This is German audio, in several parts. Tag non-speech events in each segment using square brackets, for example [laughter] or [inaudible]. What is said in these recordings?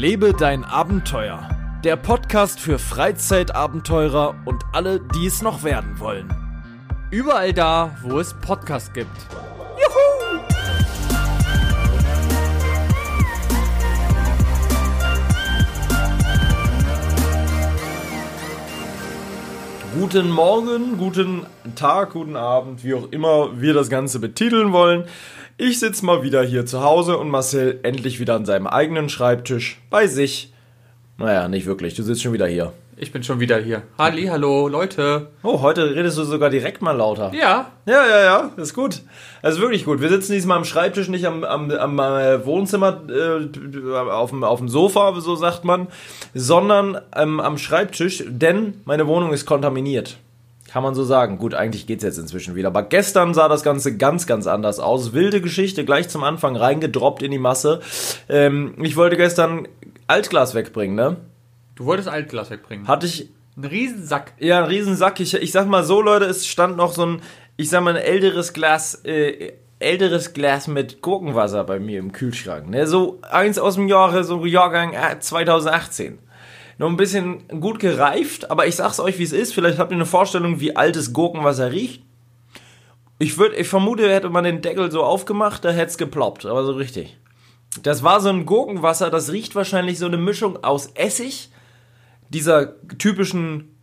Lebe dein Abenteuer. Der Podcast für Freizeitabenteurer und alle, die es noch werden wollen. Überall da, wo es Podcasts gibt. Guten Morgen, guten Tag, guten Abend, wie auch immer wir das Ganze betiteln wollen. Ich sitze mal wieder hier zu Hause und Marcel endlich wieder an seinem eigenen Schreibtisch bei sich. Naja, nicht wirklich, du sitzt schon wieder hier. Ich bin schon wieder hier. Halli, hallo, Leute. Oh, heute redest du sogar direkt mal lauter. Ja, Ja, ja, ja, ist gut. Das ist wirklich gut. Wir sitzen diesmal am Schreibtisch, nicht am, am, am äh, Wohnzimmer, äh, auf, dem, auf dem Sofa, so sagt man, sondern ähm, am Schreibtisch, denn meine Wohnung ist kontaminiert. Kann man so sagen. Gut, eigentlich geht's jetzt inzwischen wieder. Aber gestern sah das Ganze ganz, ganz anders aus. Wilde Geschichte, gleich zum Anfang reingedroppt in die Masse. Ähm, ich wollte gestern Altglas wegbringen, ne? du wolltest Altglas wegbringen. Hatte ich Ein Riesensack. ja, ein Riesensack. Ich, ich sag mal so, Leute, es stand noch so ein, ich sag mal, ein älteres Glas, äh, älteres Glas mit Gurkenwasser bei mir im Kühlschrank. Ne? So eins aus dem Jahre, so Jahrgang äh, 2018. Noch ein bisschen gut gereift, aber ich sag's euch, wie es ist. Vielleicht habt ihr eine Vorstellung, wie altes Gurkenwasser riecht. Ich würde, ich vermute, hätte man den Deckel so aufgemacht, da hätte es geploppt, aber so richtig. Das war so ein Gurkenwasser, das riecht wahrscheinlich so eine Mischung aus Essig, dieser typischen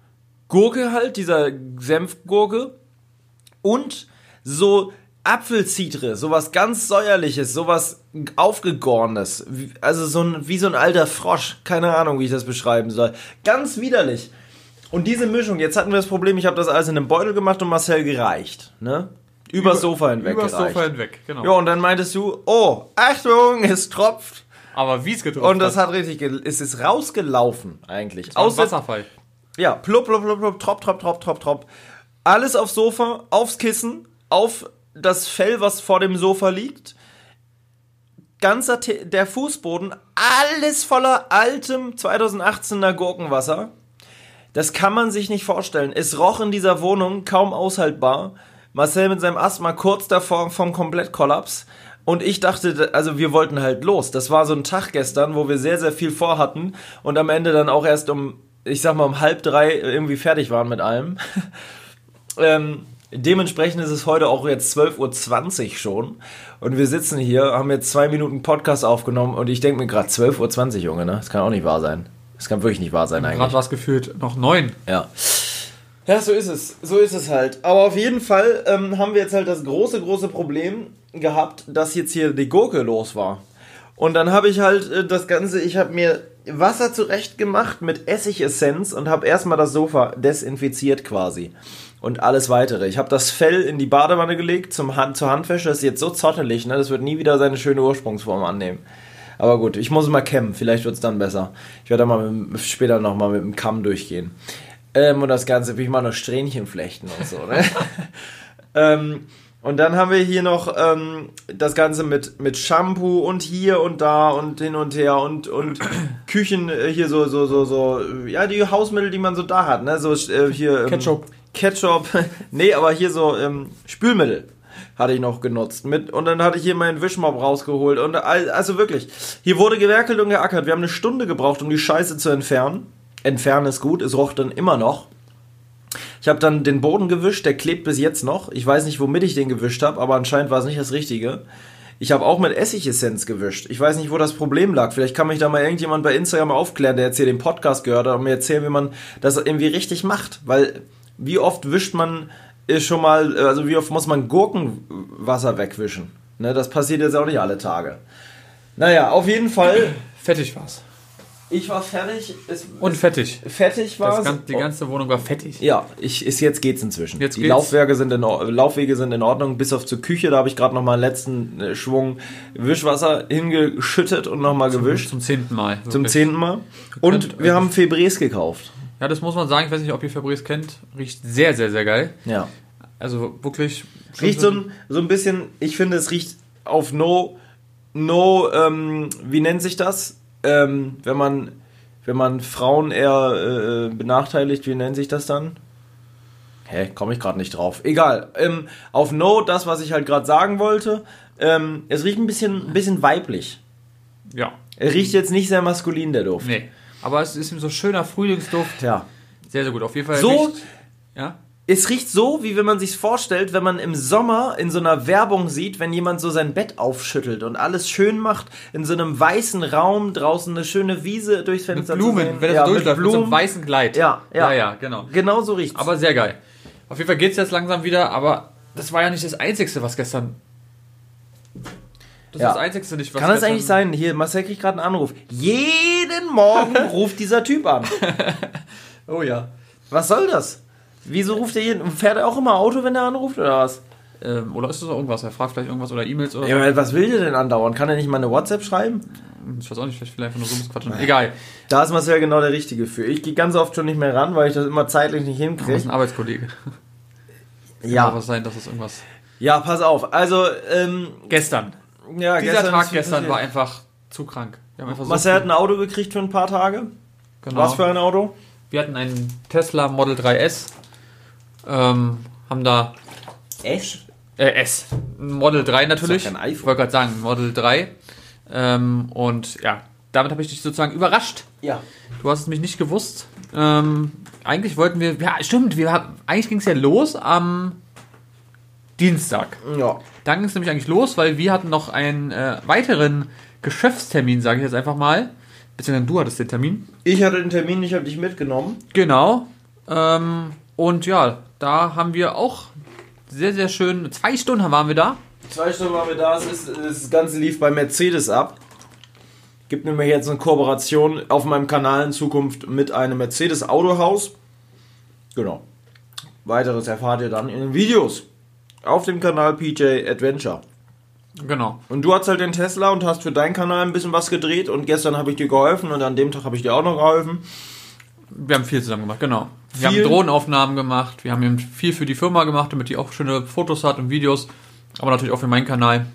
Gurke halt, dieser Senfgurke und so Apfelzitre, sowas ganz säuerliches, sowas aufgegorenes, also so ein, wie so ein alter Frosch, keine Ahnung, wie ich das beschreiben soll. Ganz widerlich. Und diese Mischung, jetzt hatten wir das Problem, ich habe das alles in einem Beutel gemacht und Marcel gereicht, ne? Übers Sofa hinweg Übers gereicht. Sofa hinweg, genau. Ja, und dann meintest du, oh, Achtung, es tropft. Aber wie es getroffen Und das hat richtig, es ist rausgelaufen eigentlich. Aus Wasserfall. ja, plupp, plupp, plupp, plupp, trop, trop, trop, trop, trop. Alles aufs Sofa, aufs Kissen, auf das Fell, was vor dem Sofa liegt. Ganzer Te der Fußboden, alles voller altem 2018er Gurkenwasser. Das kann man sich nicht vorstellen. Es roch in dieser Wohnung kaum aushaltbar. Marcel mit seinem Asthma kurz davor vom Komplettkollaps. Und ich dachte, also wir wollten halt los. Das war so ein Tag gestern, wo wir sehr, sehr viel vorhatten und am Ende dann auch erst um, ich sag mal, um halb drei irgendwie fertig waren mit allem. [laughs] ähm, dementsprechend ist es heute auch jetzt 12.20 Uhr schon. Und wir sitzen hier, haben jetzt zwei Minuten Podcast aufgenommen und ich denke mir gerade 12.20 Uhr, Junge, ne? Das kann auch nicht wahr sein. Das kann wirklich nicht wahr sein eigentlich. Gerade war es gefühlt noch neun. Ja. Ja, so ist es. So ist es halt. Aber auf jeden Fall ähm, haben wir jetzt halt das große, große Problem gehabt, dass jetzt hier die Gurke los war. Und dann habe ich halt äh, das Ganze, ich habe mir Wasser zurecht gemacht mit Essigessenz und habe erstmal das Sofa desinfiziert quasi. Und alles weitere. Ich habe das Fell in die Badewanne gelegt zum Hand, zur Handwäsche. Das ist jetzt so zottelig, ne? Das wird nie wieder seine schöne Ursprungsform annehmen. Aber gut, ich muss mal kämmen. Vielleicht wird es dann besser. Ich werde mal mit, später nochmal mit dem Kamm durchgehen. Ähm, und das Ganze, wie ich mal noch Strähnchen flechten und so, ne? [laughs] ähm, und dann haben wir hier noch ähm, das Ganze mit, mit Shampoo und hier und da und hin und her und, und [clears throat] Küchen, äh, hier so, so, so, so, ja, die Hausmittel, die man so da hat, ne? So äh, hier. Ähm, Ketchup. Ketchup. [laughs] nee, aber hier so ähm, Spülmittel hatte ich noch genutzt. Mit, und dann hatte ich hier meinen Wischmopp rausgeholt. Und also wirklich, hier wurde gewerkelt und geackert. Wir haben eine Stunde gebraucht, um die Scheiße zu entfernen. Entfernen ist gut, es roch dann immer noch. Ich habe dann den Boden gewischt, der klebt bis jetzt noch. Ich weiß nicht, womit ich den gewischt habe, aber anscheinend war es nicht das Richtige. Ich habe auch mit Essigessenz gewischt. Ich weiß nicht, wo das Problem lag. Vielleicht kann mich da mal irgendjemand bei Instagram aufklären, der jetzt hier den Podcast gehört hat und mir erzählen, wie man das irgendwie richtig macht. Weil wie oft wischt man äh, schon mal, äh, also wie oft muss man Gurkenwasser wegwischen? Ne, das passiert jetzt auch nicht alle Tage. Naja, auf jeden Fall, Fettig war's. Ich war fertig. Es, Und fettig. fertig war Das die ganze Wohnung war fettig. Ja, ich, ist, jetzt geht's inzwischen. Jetzt die geht's. Laufwerke sind in, Laufwege sind in Ordnung, bis auf zur Küche. Da habe ich gerade noch mal einen letzten äh, Schwung Wischwasser hingeschüttet und noch mal gewischt. Zum zehnten Mal. Zum wirklich. zehnten Mal. Und könnt- wir haben Febrés gekauft. Ja, das muss man sagen. Ich weiß nicht, ob ihr Fabrice kennt. Riecht sehr, sehr, sehr geil. Ja. Also wirklich. Riecht so ein, so ein bisschen, ich finde, es riecht auf No, No, ähm, wie nennt sich das? Ähm, wenn man, wenn man Frauen eher äh, benachteiligt, wie nennt sich das dann? Hä, komme ich gerade nicht drauf. Egal. Ähm, auf No, das, was ich halt gerade sagen wollte. Ähm, es riecht ein bisschen, ein bisschen weiblich. Ja. Er riecht jetzt nicht sehr maskulin, der Duft. Nee. Aber es ist so schöner Frühlingsduft. Tja. Sehr, sehr gut. Auf jeden Fall. So- Riecht, ja. Es riecht so, wie wenn man sich vorstellt, wenn man im Sommer in so einer Werbung sieht, wenn jemand so sein Bett aufschüttelt und alles schön macht, in so einem weißen Raum, draußen eine schöne Wiese durchs Mit Fenster zu Blumen, sehen. wenn er ja, so mit durchläuft, mit, so einem Blumen. weißen Kleid. Ja, ja. Ja, ja, genau. Genau so riecht's. Aber sehr geil. Auf jeden Fall geht es jetzt langsam wieder, aber das war ja nicht das Einzige, was gestern. Das Ja. ist das Einzige nicht, was Kann das eigentlich sein? Hier, Marcel kriegt gerade einen Anruf. Jeden Morgen [laughs] ruft dieser Typ an. [laughs] Oh ja. Was soll das? Wieso ruft er jeden? Fährt er auch immer Auto, wenn er anruft oder was? Ähm, oder ist das auch irgendwas? Er fragt vielleicht irgendwas oder E-Mails oder Ja, aber was will der denn andauern? Kann er nicht mal eine WhatsApp schreiben? so. Ich weiß auch nicht, vielleicht er einfach nur rumquatschen. Egal. Da ist Marcel genau der Richtige für. Ich gehe ganz oft schon nicht mehr ran, weil ich das immer zeitlich nicht Das ist hinkriege. ein Arbeitskollege. [laughs] Kann Ja. auch was sein, dass das irgendwas. Ja, pass auf. Also, ähm, Gestern. ja, Dieser gestern Tag gestern war einfach zu krank. Einfach so Marcel hat viel- ein Auto gekriegt für ein paar Tage. genau. Was für ein Auto? Wir hatten einen Tesla Model 3S. Ähm, haben da Echt? Äh, S. Model 3 natürlich. Ich wollte gerade sagen, Model 3. Ähm, und ja, damit habe ich dich sozusagen überrascht. Ja. Du hast es mich nicht gewusst. Ähm, eigentlich wollten wir, ja, stimmt, wir haben, eigentlich ging es ja los am Dienstag. Ja. Dann ging es nämlich eigentlich los, weil wir hatten noch einen äh, weiteren Geschäftstermin, sage ich jetzt einfach mal. Beziehungsweise du hattest den Termin. Ich hatte den Termin, ich habe dich mitgenommen. Genau. Ähm, und ja, da haben wir auch sehr, sehr schön, zwei Stunden waren wir da. Zwei Stunden waren wir da. Es ist, das Ganze lief bei Mercedes ab. Gibt nämlich jetzt eine Kooperation auf meinem Kanal in Zukunft mit einem Mercedes Autohaus. Genau. Weiteres erfahrt ihr dann in den Videos. Auf dem Kanal PJ Adventure. Genau. Und du hast halt den Tesla und hast für deinen Kanal ein bisschen was gedreht und gestern habe ich dir geholfen und an dem Tag habe ich dir auch noch geholfen. Wir haben viel zusammen gemacht, genau. Wir haben Drohnenaufnahmen gemacht, wir haben eben viel für die Firma gemacht, damit die auch schöne Fotos hat und Videos, aber natürlich auch für meinen Kanal.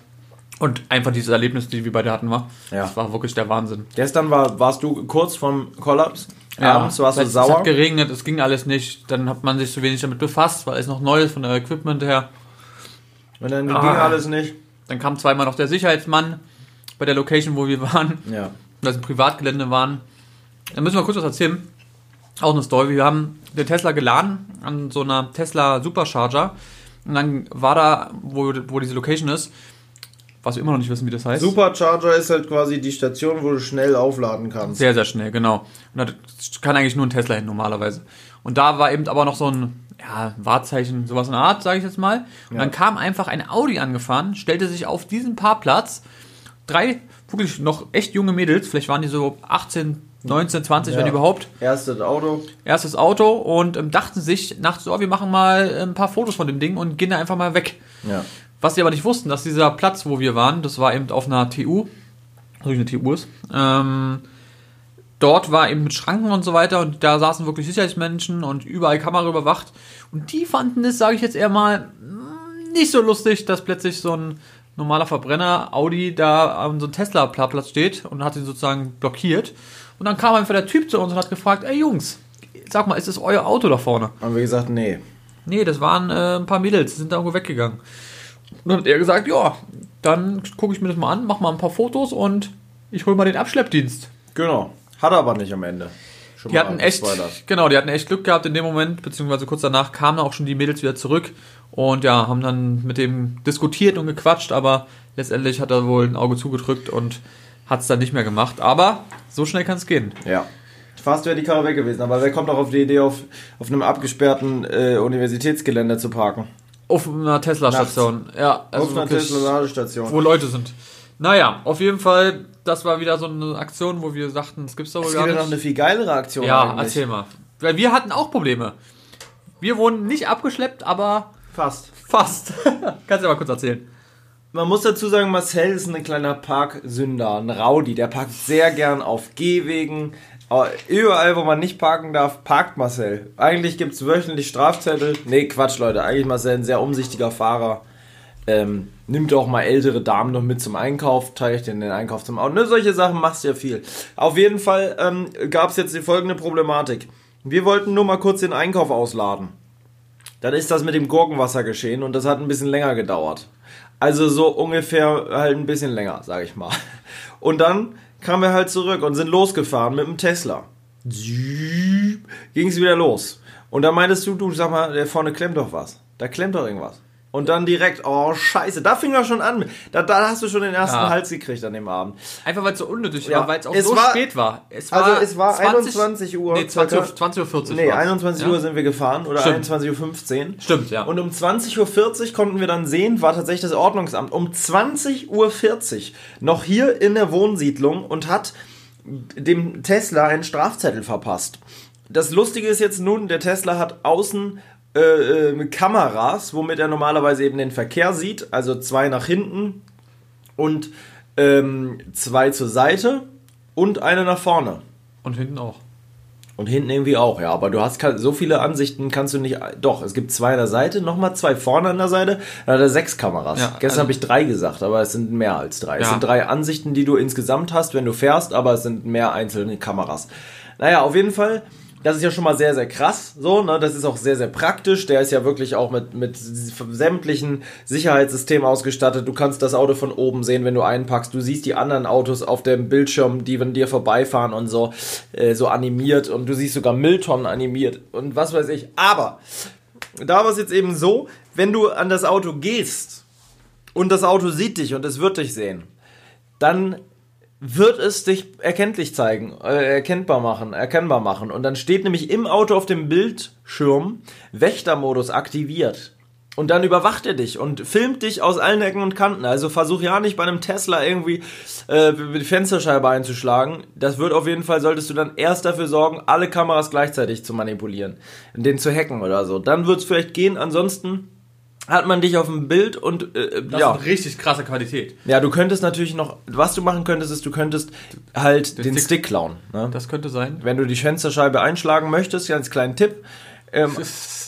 Und einfach dieses Erlebnis, die wir beide hatten, war. Ja. Das war wirklich der Wahnsinn. Gestern war, warst du kurz vom Kollaps. Abends warst du es, Es sauer. hat geregnet, es ging alles nicht. Dann hat man sich so wenig damit befasst, weil es noch neu ist von der Equipment her. Und dann Ah. ging alles nicht. Dann kam zweimal noch der Sicherheitsmann bei der Location, wo wir waren. Ja. das ein Privatgelände waren. Da müssen wir kurz was erzählen. Auch eine Story. Wir haben den Tesla geladen an so einer Tesla Supercharger. Und dann war da, wo, wo diese Location ist, was wir immer noch nicht wissen, wie das heißt. Supercharger ist halt quasi die Station, wo du schnell aufladen kannst. Sehr, sehr schnell, genau. Und da kann eigentlich nur ein Tesla hin normalerweise. Und da war eben aber noch so ein ja, Wahrzeichen, sowas in der Art, sage ich jetzt mal. Und Ja. dann kam einfach ein Audi angefahren, stellte sich auf diesen Parkplatz. Drei wirklich noch echt junge Mädels, vielleicht waren die so 18, 19, 20, Ja. wenn überhaupt. Erstes Auto. Erstes Auto und ähm, dachten sich nachts, oh, wir machen mal ein paar Fotos von dem Ding und gehen da einfach mal weg. Ja. Was sie aber nicht wussten, dass dieser Platz, wo wir waren, das war eben auf einer TU, also eine TU ist, ähm, dort war eben mit Schranken und so weiter und da saßen wirklich Sicherheitsmenschen und überall Kamera überwacht und die fanden es, sage ich jetzt eher mal, mm, nicht so lustig, dass plötzlich so ein normaler Verbrenner Audi da an so einem Tesla-Platz steht und hat ihn sozusagen blockiert und dann kam einfach der Typ zu uns und hat gefragt, ey Jungs, sag mal, ist das euer Auto da vorne? Haben wir gesagt, nee. Nee, das waren äh, ein paar Mädels, die sind da irgendwo weggegangen. Und dann hat er gesagt, ja, dann gucke ich mir das mal an, mach mal ein paar Fotos und ich hole mal den Abschleppdienst. Genau. Hat er aber nicht am Ende. Schon Die mal hatten echt, genau, die hatten echt Glück gehabt in dem Moment, beziehungsweise kurz danach kamen auch schon die Mädels wieder zurück und ja, haben dann mit dem diskutiert und gequatscht, aber letztendlich hat er wohl ein Auge zugedrückt und hat es dann nicht mehr gemacht. Aber so schnell kann es gehen. Ja. Fast wäre die Karre weg gewesen, aber wer kommt auch auf die Idee, auf, auf einem abgesperrten äh, Universitätsgelände zu parken? Auf einer Tesla-Station. Ja, also auf einer Tesla-Ladestation. wo Leute sind. Naja, auf jeden Fall, das war wieder so eine Aktion, wo wir sagten, es gibt's doch wohl Es gar gibt ja nicht. noch eine viel geilere Aktion ja, eigentlich. erzähl mal. Weil wir hatten auch Probleme. Wir wurden nicht abgeschleppt, aber Fast. fast. [laughs] Kannst du mal kurz erzählen. Man muss dazu sagen, Marcel ist ein kleiner Parksünder, ein Rowdy. Der parkt sehr gern auf Gehwegen. Aber Überall, wo man nicht parken darf, parkt Marcel. Eigentlich gibt es wöchentlich Strafzettel. Nee, Quatsch, Leute. Eigentlich Marcel ein sehr umsichtiger Fahrer. Ähm, nimmt auch mal ältere Damen noch mit zum Einkauf, teilt den Einkauf zum Auto. Ne, solche Sachen machst du ja viel. Auf jeden Fall ähm, gab es jetzt die folgende Problematik. Wir wollten nur mal kurz den Einkauf ausladen. Dann ist das mit dem Gurkenwasser geschehen und das hat ein bisschen länger gedauert. Also so ungefähr halt ein bisschen länger, sag ich mal. Und dann kamen wir halt zurück und sind losgefahren mit dem Tesla. Ging es wieder los. Und da meintest du, du sag mal, der vorne klemmt doch was. Da klemmt doch irgendwas. Und dann direkt, oh scheiße, da fing er schon an. Da, da hast du schon den ersten Ja. Hals gekriegt an dem Abend. Einfach weil es so unnötig Ja. war, weil es auch Es so war- spät war. Es Also es war 21 Uhr, Nee, 20 Uhr, circa. 20 Uhr 40 Nee, war's. 21 ja? Uhr sind wir gefahren oder Stimmt. 21 Uhr 15. Stimmt, ja. Und um 20.40 Uhr konnten wir dann sehen, war tatsächlich das Ordnungsamt um 20.40 Uhr noch hier in der Wohnsiedlung und hat dem Tesla einen Strafzettel verpasst. Das Lustige ist jetzt nun, der Tesla hat außen äh, äh, Kameras, womit er normalerweise eben den Verkehr sieht, also zwei nach hinten und ähm, zwei zur Seite und eine nach vorne. Und hinten auch. Und hinten irgendwie auch, ja. Aber du hast so viele Ansichten, kannst du nicht. Doch, es gibt zwei an der Seite, nochmal zwei vorne an der Seite. Dann hat er sechs Kameras. Ja, Gestern also- habe ich drei gesagt, aber es sind mehr als drei. Es Ja. sind drei Ansichten, die du insgesamt hast, wenn du fährst, aber es sind mehr einzelne Kameras. Naja, auf jeden Fall. Das ist ja schon mal sehr, sehr krass. So, ne? Das ist auch sehr, sehr praktisch. Der ist ja wirklich auch mit, mit sämtlichen Sicherheitssystemen ausgestattet. Du kannst das Auto von oben sehen, wenn du einpackst. Du siehst die anderen Autos auf dem Bildschirm, die von dir vorbeifahren und so, äh, so animiert. Und du siehst sogar Mülltonnen animiert und was weiß ich. Aber da war es jetzt eben so, wenn du an das Auto gehst und das Auto sieht dich und es wird dich sehen, dann wird es dich erkenntlich zeigen, äh, erkennbar machen, erkennbar machen. Und dann steht nämlich im Auto auf dem Bildschirm Wächtermodus aktiviert. Und dann überwacht er dich und filmt dich aus allen Ecken und Kanten. Also versuch ja nicht bei einem Tesla irgendwie äh, die Fensterscheibe einzuschlagen. Das wird auf jeden Fall, solltest du dann erst dafür sorgen, alle Kameras gleichzeitig zu manipulieren. Den zu hacken oder so. Dann wird es vielleicht gehen. Ansonsten hat man dich auf dem Bild und äh, Das ja. ist richtig krasse Qualität. Ja, du könntest natürlich noch, was du machen könntest, ist, du könntest halt den, Stick. Stick, klauen. Ne? Das könnte sein. Wenn du die Fensterscheibe einschlagen möchtest, ganz kleinen Tipp. Ähm,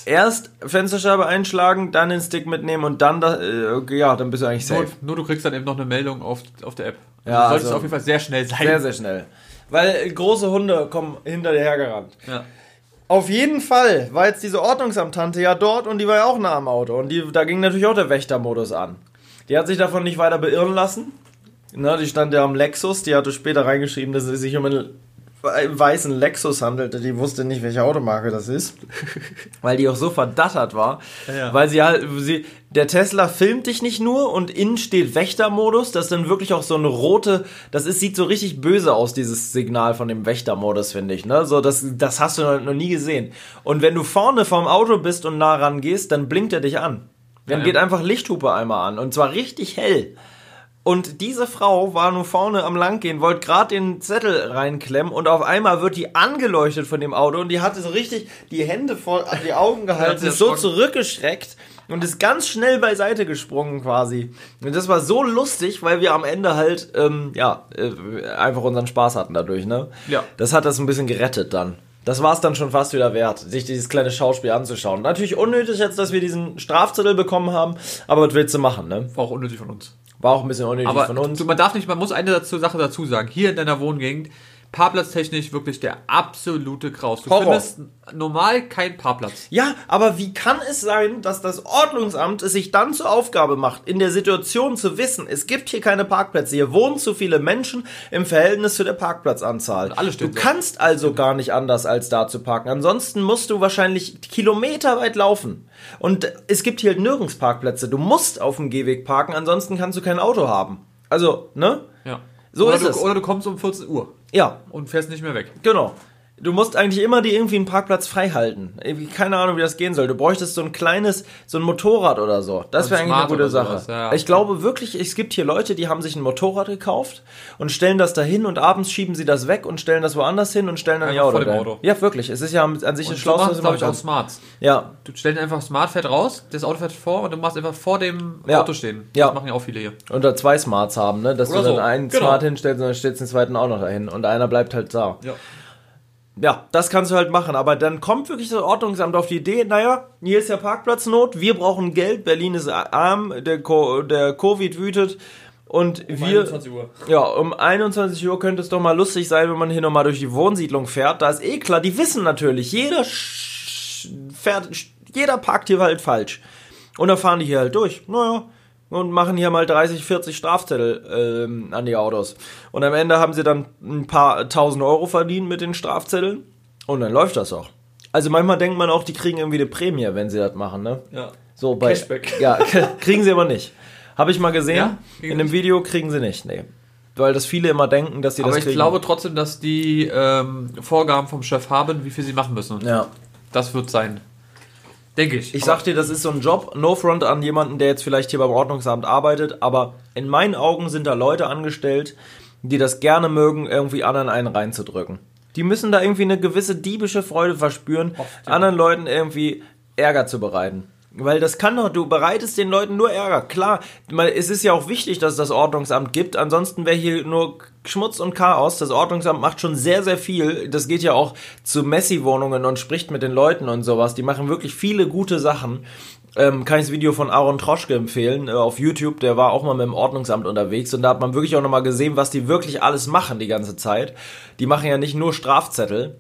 erst Fensterscheibe einschlagen, dann den Stick mitnehmen und dann, da, äh, ja, dann bist du eigentlich Nur, safe. nur du kriegst dann eben noch eine Meldung auf, auf der App. Ja, du solltest also- auf jeden Fall sehr schnell sein. Sehr, sehr schnell. Weil große Hunde kommen hinter dir hergerannt. Ja. Auf jeden Fall war jetzt diese Ordnungsamtante ja dort und die war ja auch nah am Auto. Und die, da ging natürlich auch der Wächtermodus an. Die hat sich davon nicht weiter beirren lassen. Ne, die stand ja am Lexus, die hatte später reingeschrieben, dass es sich um einen weißen Lexus handelte. Die wusste nicht, welche Automarke das ist. [laughs] Weil die auch so verdattert war. Ja. Weil sie halt, sie, der Tesla filmt dich nicht nur und innen steht Wächtermodus. Das ist dann wirklich auch so eine rote, das ist, sieht so richtig böse aus, dieses Signal von dem Wächtermodus, finde ich. Ne? So, das, das hast du noch, noch nie gesehen. Und wenn du vorne vorm Auto bist und nah ran gehst, dann blinkt er dich an. Dann Ja, geht ja. einfach Lichthupe einmal an. Und zwar richtig hell. Und diese Frau war nur vorne am Langgehen, wollte gerade den Zettel reinklemmen und auf einmal wird die angeleuchtet von dem Auto und die hatte so richtig die Hände vor die Augen [laughs] gehalten, ist so zurückgeschreckt und ist ganz schnell beiseite gesprungen quasi. Und das war so lustig, weil wir am Ende halt, ähm, ja, äh, einfach unseren Spaß hatten dadurch, ne? Ja. Das hat das ein bisschen gerettet dann. Das war es dann schon fast wieder wert, sich dieses kleine Schauspiel anzuschauen. Natürlich unnötig jetzt, dass wir diesen Strafzettel bekommen haben, aber was willst du machen, ne? War auch unnötig von uns. War auch ein bisschen unnötig Aber von uns. du, man darf nicht, man muss eine dazu, Sache dazu sagen. Hier in deiner Wohngegend, parkplatztechnisch wirklich der absolute Kraus. Du Horror. findest normal keinen Parkplatz. Ja, aber wie kann es sein, dass das Ordnungsamt es sich dann zur Aufgabe macht, in der Situation zu wissen, es gibt hier keine Parkplätze, hier wohnen zu viele Menschen im Verhältnis zu der Parkplatzanzahl. alle stehen du so. kannst also gar nicht anders als da zu parken. Ansonsten musst du wahrscheinlich Kilometer weit laufen. Und es gibt hier nirgends Parkplätze. Du musst auf dem Gehweg parken, ansonsten kannst du kein Auto haben. Also, ne? Ja. So oder ist du, es. Oder du kommst um 14 Uhr Ja, und fährst nicht mehr weg. Genau. Du musst eigentlich immer dir irgendwie einen Parkplatz frei halten. Keine Ahnung, wie das gehen soll. Du bräuchtest so ein kleines, so ein Motorrad oder so. Das Ein wäre eigentlich eine Smart gute Sache. ja, ja. Ich glaube wirklich, es gibt hier Leute, die haben sich ein Motorrad gekauft und stellen das dahin und abends schieben sie das weg und stellen das woanders hin und stellen dann ihr Einfach Auto vor dem. Auto. Ja, wirklich. Es ist ja an sich das Und machen was du glaube ich, auch. Smarts. Ja, Du stellst einfach Smart fährt raus, das Auto fährt vor und du machst einfach vor dem Ja. Auto stehen. Ja. Das machen ja auch viele hier. und da zwei Smarts haben, ne? Dass Oder du dann so. einen Genau. Smart hinstellst und dann stellst den zweiten auch noch dahin und einer bleibt halt da. Ja. Ja, das kannst du halt machen, aber dann kommt wirklich das Ordnungsamt auf die Idee, naja, hier ist ja Parkplatznot, wir brauchen Geld, Berlin ist arm, der, Co der Covid wütet und wir... Uhr. Ja, um 21 Uhr könnte es doch mal lustig sein, wenn man hier nochmal durch die Wohnsiedlung fährt. Da ist eh klar, die wissen natürlich, jeder fährt, jeder parkt hier halt falsch. Und dann fahren die hier halt durch. Naja, und machen hier mal 30, 40 Strafzettel ähm, an die Autos. Und am Ende haben sie dann ein paar tausend Euro verdient mit den Strafzetteln und dann läuft das auch. Also manchmal denkt man auch, die kriegen irgendwie eine Prämie, wenn sie das machen, ne? Ja. So bei Cashback. [laughs] Ja, kriegen sie aber nicht. Habe ich mal gesehen. Ja? In dem Video kriegen sie nicht, nee. Weil das viele immer denken, dass sie Aber das ich kriegen. glaube trotzdem, dass die ähm, Vorgaben vom Chef haben, wie viel sie machen müssen. ja. Das wird sein. Denke ich. Ich Aber- sag dir, das ist so ein Job, no front an jemanden, der jetzt vielleicht hier beim Ordnungsamt arbeitet, aber in meinen Augen sind da Leute angestellt, die das gerne mögen, irgendwie anderen einen reinzudrücken. Die müssen da irgendwie eine gewisse diebische Freude verspüren, Oft, ja. anderen Leuten irgendwie Ärger zu bereiten. Weil das kann doch, du bereitest den Leuten nur Ärger. Klar, es ist ja auch wichtig, dass es das Ordnungsamt gibt, ansonsten wäre hier nur Schmutz und Chaos. Das Ordnungsamt macht schon sehr, sehr viel. Das geht ja auch zu Messi-Wohnungen und spricht mit den Leuten und sowas. Die machen wirklich viele gute Sachen. Ähm, kann ich das Video von Aaron Troschke empfehlen äh, auf YouTube. Der war auch mal mit dem Ordnungsamt unterwegs und da hat man wirklich auch nochmal gesehen, was die wirklich alles machen die ganze Zeit. Die machen ja nicht nur Strafzettel.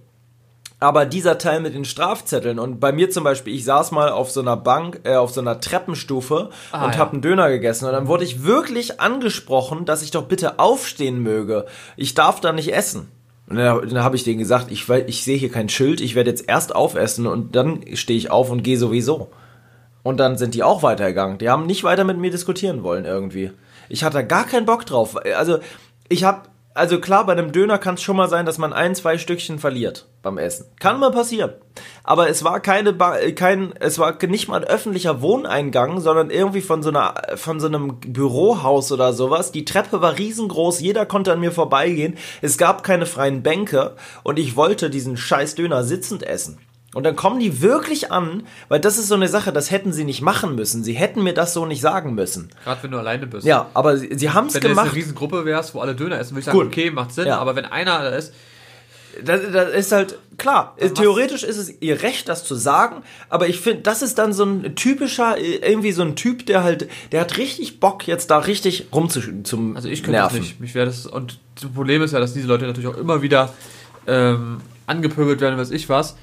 Aber dieser Teil mit den Strafzetteln und bei mir zum Beispiel, ich saß mal auf so einer Bank, äh, auf so einer Treppenstufe Ah, und ja. hab einen Döner gegessen und dann wurde ich wirklich angesprochen, dass ich doch bitte aufstehen möge. Ich darf da nicht essen. Und dann, dann habe ich denen gesagt, ich, ich sehe hier kein Schild, ich werde jetzt erst aufessen und dann stehe ich auf und gehe sowieso. Und dann sind die auch weitergegangen. Die haben nicht weiter mit mir diskutieren wollen irgendwie. Ich hatte gar keinen Bock drauf. Also ich habe, also klar, bei einem Döner kann es schon mal sein, dass man ein, zwei Stückchen verliert beim Essen. Kann mal passieren. Aber es war keine, ba äh, kein, es war nicht mal ein öffentlicher Wohneingang, sondern irgendwie von so einer, von so einem Bürohaus oder sowas. Die Treppe war riesengroß, jeder konnte an mir vorbeigehen. Es gab keine freien Bänke und ich wollte diesen scheiß Döner sitzend essen. Und dann kommen die wirklich an, weil das ist so eine Sache, das hätten sie nicht machen müssen. Sie hätten mir das so nicht sagen müssen. Gerade wenn du alleine bist. Ja, aber sie, sie haben es Wenn du eine gemacht. Riesengruppe wärst, wo alle Döner essen, würde ich sagen, Gut. okay, macht Sinn. Ja. Aber wenn einer da ist, Das, das ist halt, klar, was- theoretisch ist es ihr Recht, das zu sagen, aber ich finde, das ist dann so ein typischer, äh, irgendwie so ein Typ, der halt, der hat richtig Bock, jetzt da richtig rumzum also ich könnte das nicht. Mich wäre das, und das Problem ist ja, dass diese Leute natürlich auch immer wieder ähm, angepöbelt werden, weiß ich was.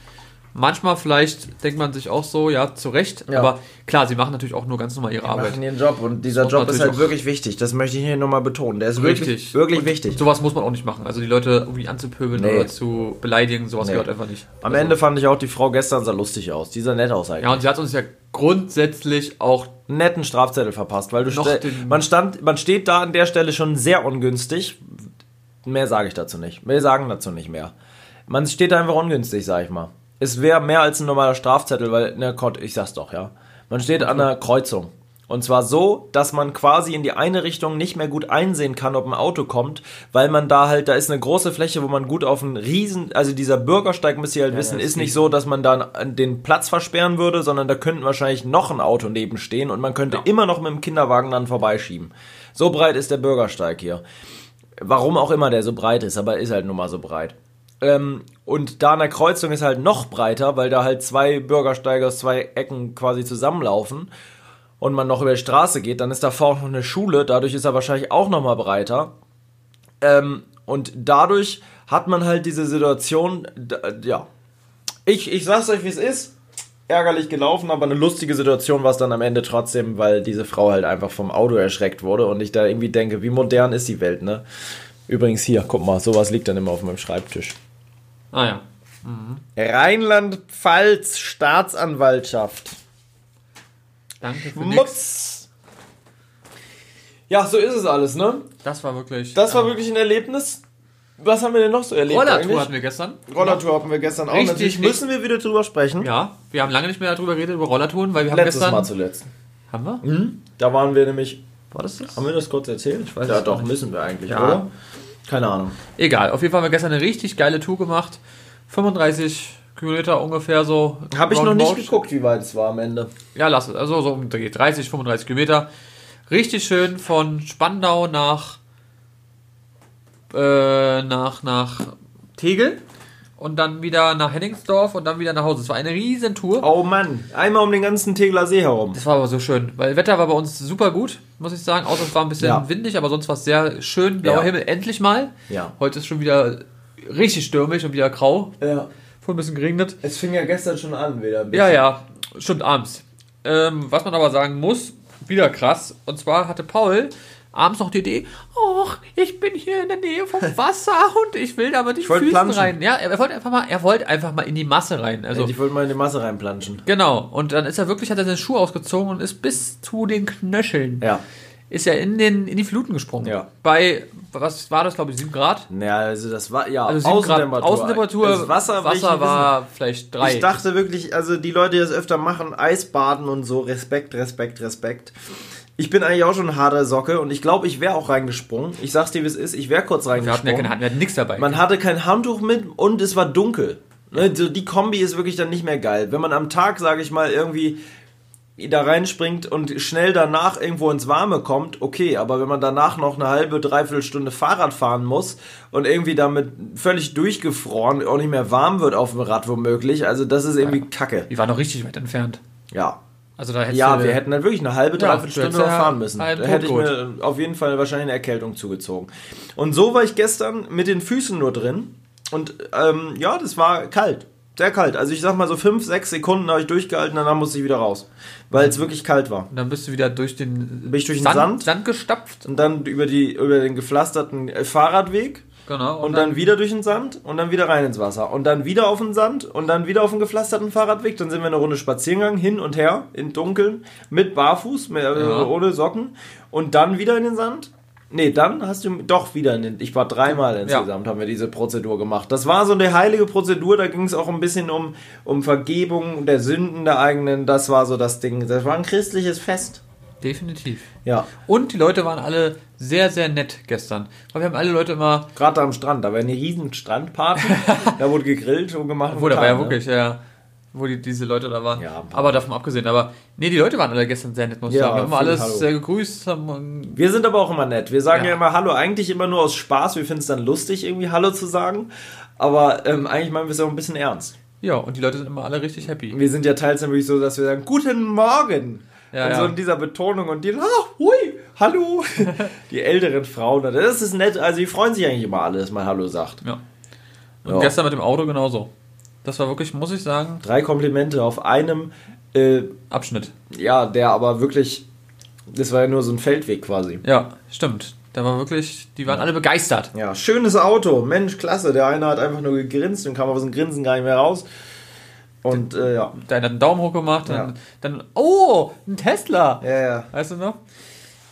Manchmal vielleicht denkt man sich auch so, ja, zu Recht, Ja. aber klar, sie machen natürlich auch nur ganz normal ihre Arbeit. machen ihren Job und dieser Job ist halt wirklich wichtig. Das möchte ich hier nochmal betonen. Der ist wirklich, Richtig. wirklich Und wichtig. Sowas muss man auch nicht machen. Also die Leute irgendwie anzupöbeln Nee. oder zu beleidigen, sowas Nee. gehört einfach nicht. Am Also- Ende fand ich auch die Frau gestern sah lustig aus. Die sah nett aus eigentlich. Ja, und sie hat uns ja grundsätzlich auch netten Strafzettel verpasst, weil du Noch man stand, man steht da an der Stelle schon sehr ungünstig. Mehr sage ich dazu nicht. Wir sagen dazu nicht mehr. Man steht da einfach ungünstig, sag ich mal. Es wäre mehr als ein normaler Strafzettel, weil, ne, Gott, ich sag's doch, ja. Man steht an einer Kreuzung. Und zwar so, dass man quasi in die eine Richtung nicht mehr gut einsehen kann, ob ein Auto kommt, weil man da halt, da ist eine große Fläche, wo man gut auf einen riesen, also dieser Bürgersteig, müsst ihr halt wissen, das ist nicht so, dass man da den Platz versperren würde, sondern da könnten wahrscheinlich noch ein Auto nebenstehen und man könnte Ja. immer noch mit dem Kinderwagen dann vorbeischieben. So breit ist der Bürgersteig hier. Warum auch immer der so breit ist, aber ist halt nun mal so breit. Ähm, und da an der Kreuzung ist halt noch breiter, weil da halt zwei Bürgersteige aus zwei Ecken quasi zusammenlaufen und man noch über die Straße geht, dann ist davor auch noch eine Schule, dadurch ist er wahrscheinlich auch noch mal breiter. Ähm, und dadurch hat man halt diese Situation, ja. Ich, ich sag's euch, wie es ist. Ärgerlich gelaufen, aber eine lustige Situation war es dann am Ende trotzdem, weil diese Frau halt einfach vom Auto erschreckt wurde und ich da irgendwie denke, wie modern ist die Welt, ne? Übrigens hier, guck mal, sowas liegt dann immer auf meinem Schreibtisch. Ah ja. Rheinland-Pfalz Staatsanwaltschaft. Danke für nix. Mutz. Ja, so ist es alles, ne? Das war wirklich. Das war ja. wirklich ein Erlebnis. Was haben wir denn noch so erlebt? Rollertour eigentlich? hatten wir gestern. Rollertour hatten wir gestern auch. Richtig, Natürlich müssen wir wieder drüber sprechen. Ja, wir haben lange nicht mehr darüber geredet, über Rollertouren, weil wir haben Letztes gestern. Mal zuletzt. Haben wir? Da waren wir nämlich. War das das? Haben wir das kurz erzählt? Ich weiß Ja, ja, doch, nicht. müssen wir eigentlich, Ja. oder? Keine Ahnung. Egal, auf jeden Fall haben wir gestern eine richtig geile Tour gemacht. 35 Kilometer ungefähr so. Habe ich noch nicht geguckt, wie weit es war am Ende. Ja, lass es. Also so um die 30, 35 Kilometer. Richtig schön von Spandau nach, äh, nach, nach Tegel und dann wieder nach Henningsdorf und dann wieder nach Hause. Es war eine riesen Tour. Oh Mann, einmal um den ganzen Tegeler See herum. Das war aber so schön, weil Wetter war bei uns super gut, muss ich sagen. Außer es war ein bisschen Ja. windig, aber sonst war es sehr schön. Blauer Ja. Himmel, endlich mal. Ja. Heute ist schon wieder richtig stürmisch und wieder grau. Ja. Vorhin ein bisschen geregnet. Es fing ja gestern schon an wieder. Ein Ja, ja, stimmt abends. Ähm, was man aber sagen muss, wieder krass. Und zwar hatte Paul abends noch die Idee, ach, ich bin hier in der Nähe vom [laughs] Wasser und ich will da mit den Füßen planschen. rein. Ja, er wollte einfach mal, er wollte einfach mal in die Masse rein. Also ich wollte mal in die Masse reinplanschen. genau. Und dann ist er wirklich, hat er seine Schuhe ausgezogen und ist bis zu den Knöcheln. Ja. Ist er in den in die Fluten gesprungen. Ja. Bei was war das, glaube ich, 7 Grad? Ja, also das war, ja, Also 7 Grad Außentemperatur. Außentemperatur. Das Wasser, nicht war vielleicht 3. Ich dachte wirklich, also die Leute, die das öfter machen, Eisbaden und so, Respekt, Respekt, Respekt. Ich bin eigentlich auch schon ein harter Socke und ich glaube, ich wäre auch reingesprungen. Ich sag's dir, wie es ist, ich wäre kurz wir hatten ja reingesprungen. keine Hand, wir hatten nichts dabei. Man hatte kein Handtuch mit und es war dunkel. Ne, so die Kombi ist wirklich dann nicht mehr geil. Wenn man am Tag, sage ich mal, irgendwie da reinspringt und schnell danach irgendwo ins Warme kommt, okay, aber wenn man danach noch eine halbe, dreiviertel Stunde Fahrrad fahren muss und irgendwie damit völlig durchgefroren, auch nicht mehr warm wird auf dem Rad womöglich, also das ist irgendwie kacke. die waren noch richtig weit entfernt. Ja. Also da Ja, wir hätten dann wirklich eine halbe, Ja, dreiviertel du Stunde noch ja fahren müssen. Da hätte ich mir auf jeden Fall wahrscheinlich eine Erkältung zugezogen. Und so war ich gestern mit den Füßen nur drin. Und ähm, ja, das war kalt. Sehr kalt. Also ich sag mal so fünf, sechs Sekunden habe ich durchgehalten, danach musste ich wieder raus. Weil es wirklich kalt war. Und dann bist du wieder durch den, Bin ich durch den Sand, Sand? Sand gestapft. Und dann über, die, über den gepflasterten Fahrradweg. Genau. Und dann wieder durch den Sand und dann wieder rein ins Wasser. Und dann wieder auf den Sand und dann wieder auf den gepflasterten Fahrradweg. Dann sind wir eine Runde spazieren gegangen, hin und her, im Dunkeln, mit Barfuß, mit, äh, Ja. ohne Socken. Und dann wieder in den Sand. Nee, dann hast du doch wieder in den, ich war dreimal insgesamt, haben wir diese Prozedur gemacht. Das war so eine heilige Prozedur, da ging es auch ein bisschen um, um Vergebung der Sünden der eigenen, das war so das Ding. Das war ein christliches Fest. Definitiv. Ja, Und die Leute waren alle sehr, sehr nett gestern. Weil wir haben alle Leute immer, gerade am Strand, da war eine riesen Strandparty, [laughs] da wurde gegrillt und gemacht. wo da war ja ne? wirklich, ja, wo die, diese Leute da waren. Ja, aber davon abgesehen. Aber nee, die Leute waren alle gestern sehr nett, muss ich Ja, sagen. Wir haben alles Hallo. sehr gegrüßt. Haben, Wir sind aber auch immer nett. Wir sagen ja, Ja. immer Hallo, eigentlich immer nur aus Spaß. Wir finden es dann lustig, irgendwie Hallo zu sagen. Aber ähm, eigentlich meinen wir es auch ein bisschen ernst. ja, und die Leute sind immer alle richtig happy. Wir sind ja teils nämlich so, dass wir sagen, Guten Morgen. Ja, und so ja. in dieser Betonung und die, ah, hui, hallo. [laughs] die älteren Frauen, das ist nett. Also die freuen sich eigentlich immer alle, dass man Hallo sagt. Ja. Und Ja. gestern mit dem Auto genauso. Das war wirklich, muss ich sagen, Drei Komplimente auf einem, äh, Abschnitt. ja, der aber wirklich, das war ja nur so ein Feldweg quasi. Ja, stimmt. Da war wirklich, die waren alle begeistert. Ja, schönes Auto. Mensch, klasse. Der eine hat einfach nur gegrinst und kam aus dem Grinsen gar nicht mehr raus. Und äh, ja. Der hat einen Daumen hoch gemacht, dann, Ja. dann, oh, ein Tesla. Ja, ja. Weißt du noch?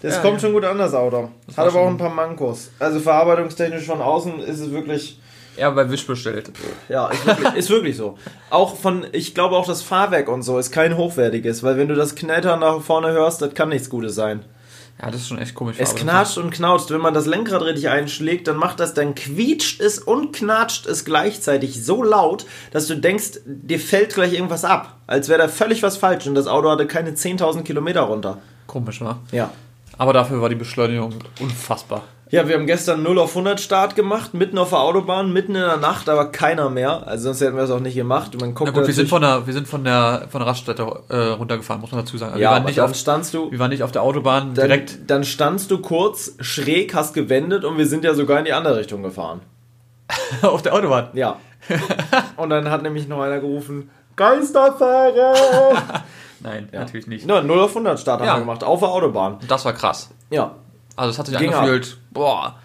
Das Ja, kommt ja. schon gut an, das Auto. Das Hat aber auch ein paar Mankos. Also verarbeitungstechnisch von außen ist es wirklich, Er bei Wish bestellt. ja, ist wirklich, [laughs] ist wirklich so. Auch von, ich glaube auch das Fahrwerk und so ist kein hochwertiges, weil wenn du das Knattern nach vorne hörst, das kann nichts Gutes sein. Ja, das ist schon echt komisch. Es knatscht und knautscht. Wenn man das Lenkrad richtig einschlägt, dann macht das, dann quietscht es und knatscht es gleichzeitig so laut, dass du denkst, dir fällt gleich irgendwas ab. Als wäre da völlig was falsch und das Auto hatte keine 10.000 Kilometer runter. Komisch, wa? Ja. Aber dafür war die Beschleunigung unfassbar. Ja, wir haben gestern 0 auf 100 Start gemacht, mitten auf der Autobahn, mitten in der Nacht, aber keiner mehr. Also sonst hätten wir es auch nicht gemacht. Man guckt Na gut, wir sind von der, wir sind von der, von der Raststätte äh, runtergefahren, muss man dazu sagen. Also ja, wir, waren nicht auf, standst du, wir waren nicht auf der Autobahn dann, direkt. dann standst du kurz schräg, hast gewendet und wir sind ja sogar in die andere Richtung gefahren. [laughs] auf der Autobahn. Ja. [laughs] Und dann hat nämlich noch einer gerufen, Geisterfahrer! [laughs] Nein, natürlich nicht. Ja, 0 auf 100 Start haben Ja. wir gemacht, auf der Autobahn. Das war krass. Ja. Also es hat sich Ging angefühlt, boah.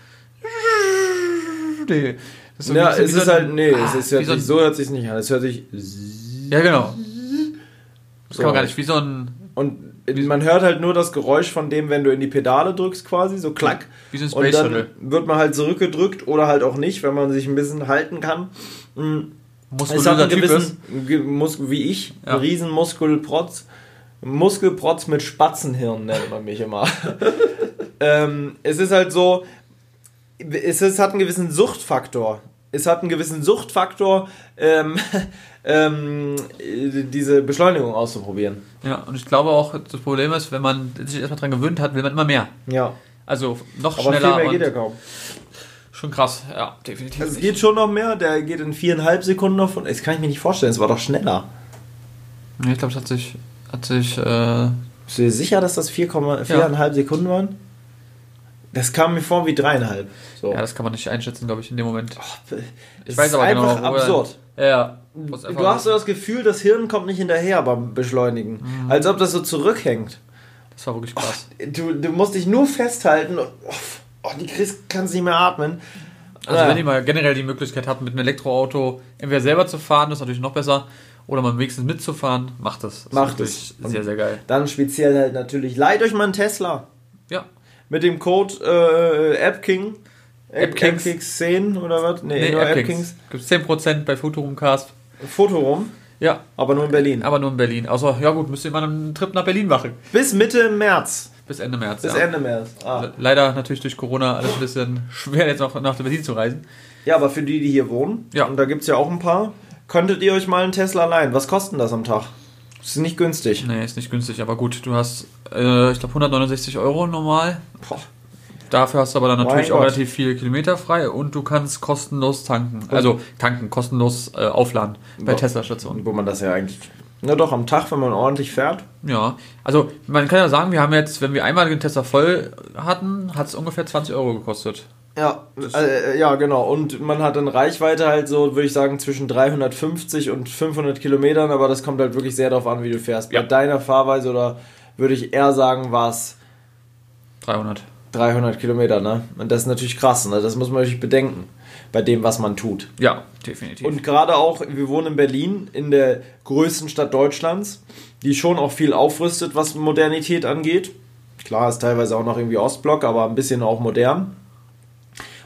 Nee. Das ist so Ja, es so ist ein- halt, nee, ah, es ist hört so sich, so hört sich nicht an. Es hört sich Ja, genau. Das so kann man gar nicht, wie so ein, Und man hört halt nur das Geräusch von dem, wenn du in die Pedale drückst quasi, so klack. wie so ein Und Space dann Shuttle. wird man halt zurückgedrückt oder halt auch nicht, wenn man sich ein bisschen halten kann. Es Muskulöser hat einen Typ ist. gewissen, ge- Mus wie ich, Ja. riesen Muskelprotz. Muskelprotz mit Spatzenhirn nennt man mich immer. [laughs] ähm, es ist halt so, es ist, hat einen gewissen Suchtfaktor. Es hat einen gewissen Suchtfaktor, ähm, [laughs] ähm, diese Beschleunigung auszuprobieren. Ja, und ich glaube auch, das Problem ist, wenn man sich erstmal dran gewöhnt hat, will man immer mehr. Ja, Also noch aber schneller viel mehr und geht ja kaum. Schon krass. Ja, definitiv. Also es geht schon noch mehr, der geht in viereinhalb Sekunden noch von. Das kann ich mir nicht vorstellen, es war doch schneller. Ja, ich glaube, es hat sich, hat sich, äh, Bist du dir sicher, dass das 4,4 viereinhalb Sekunden waren? Das kam mir vor wie dreieinhalb. So. ja, das kann man nicht einschätzen, glaube ich, in dem Moment. ich Ich weiß aber genau, absurd. Ja, ja. Du hast so das Gefühl, das Hirn kommt nicht hinterher beim Beschleunigen. Mhm. Als ob das so zurückhängt. Das war wirklich krass. Du, du musst dich nur festhalten und oh, oh, die kriegst, kannst nicht mehr atmen. Also Ja. wenn ihr mal generell die Möglichkeit habt, mit einem Elektroauto entweder selber zu fahren, das ist natürlich noch besser, oder mal wenigstens mitzufahren, macht das. das. Macht es. Sehr, sehr geil. Dann speziell halt natürlich, leiht euch mal einen Tesla. Ja. Mit dem Code äh, AppKing. AppKings. AppKings 10 oder was? Nee, Nee, nur AppKings. Gibt es 10% bei Futurumcast. Fotorum, Ja, aber nur in Berlin. aber nur in Berlin. Also, ja gut, müsst ihr mal einen Trip nach Berlin machen. Bis Mitte März. Bis Ende März. Bis ja. Ende März. Ah. Leider natürlich durch Corona alles ein bisschen schwer, jetzt noch nach Berlin zu reisen. Ja, aber für die, die hier wohnen, Ja. und da gibt es ja auch ein paar, könntet ihr euch mal einen Tesla leihen. Was kostet das am Tag? Das ist nicht günstig. Nee, ist nicht günstig, aber gut, du hast, äh, ich glaube, 169 Euro normal. Boah. Dafür hast du aber dann natürlich auch relativ viele Kilometer frei und du kannst kostenlos tanken. Also tanken, kostenlos äh, aufladen bei. Tesla-Stationen. Wo man das ja eigentlich. Na doch, am Tag, wenn man ordentlich fährt. Ja, also man kann ja sagen, wir haben jetzt, wenn wir einmal den Tesla voll hatten, hat es ungefähr 20 Euro gekostet. Ja, äh, ja, genau. Und man hat dann Reichweite halt so, würde ich sagen, zwischen 350 und 500 Kilometern, aber das kommt halt wirklich sehr darauf an, wie du fährst. Ja. Bei deiner Fahrweise oder würde ich eher sagen, war es 300. 300 Kilometer, ne? Und das ist natürlich krass, ne? Das muss man natürlich bedenken, bei dem, was man tut. Ja, definitiv. Und gerade auch, wir wohnen in Berlin, in der größten Stadt Deutschlands, die schon auch viel aufrüstet, was Modernität angeht. Klar, ist teilweise auch noch irgendwie Ostblock, aber ein bisschen auch modern.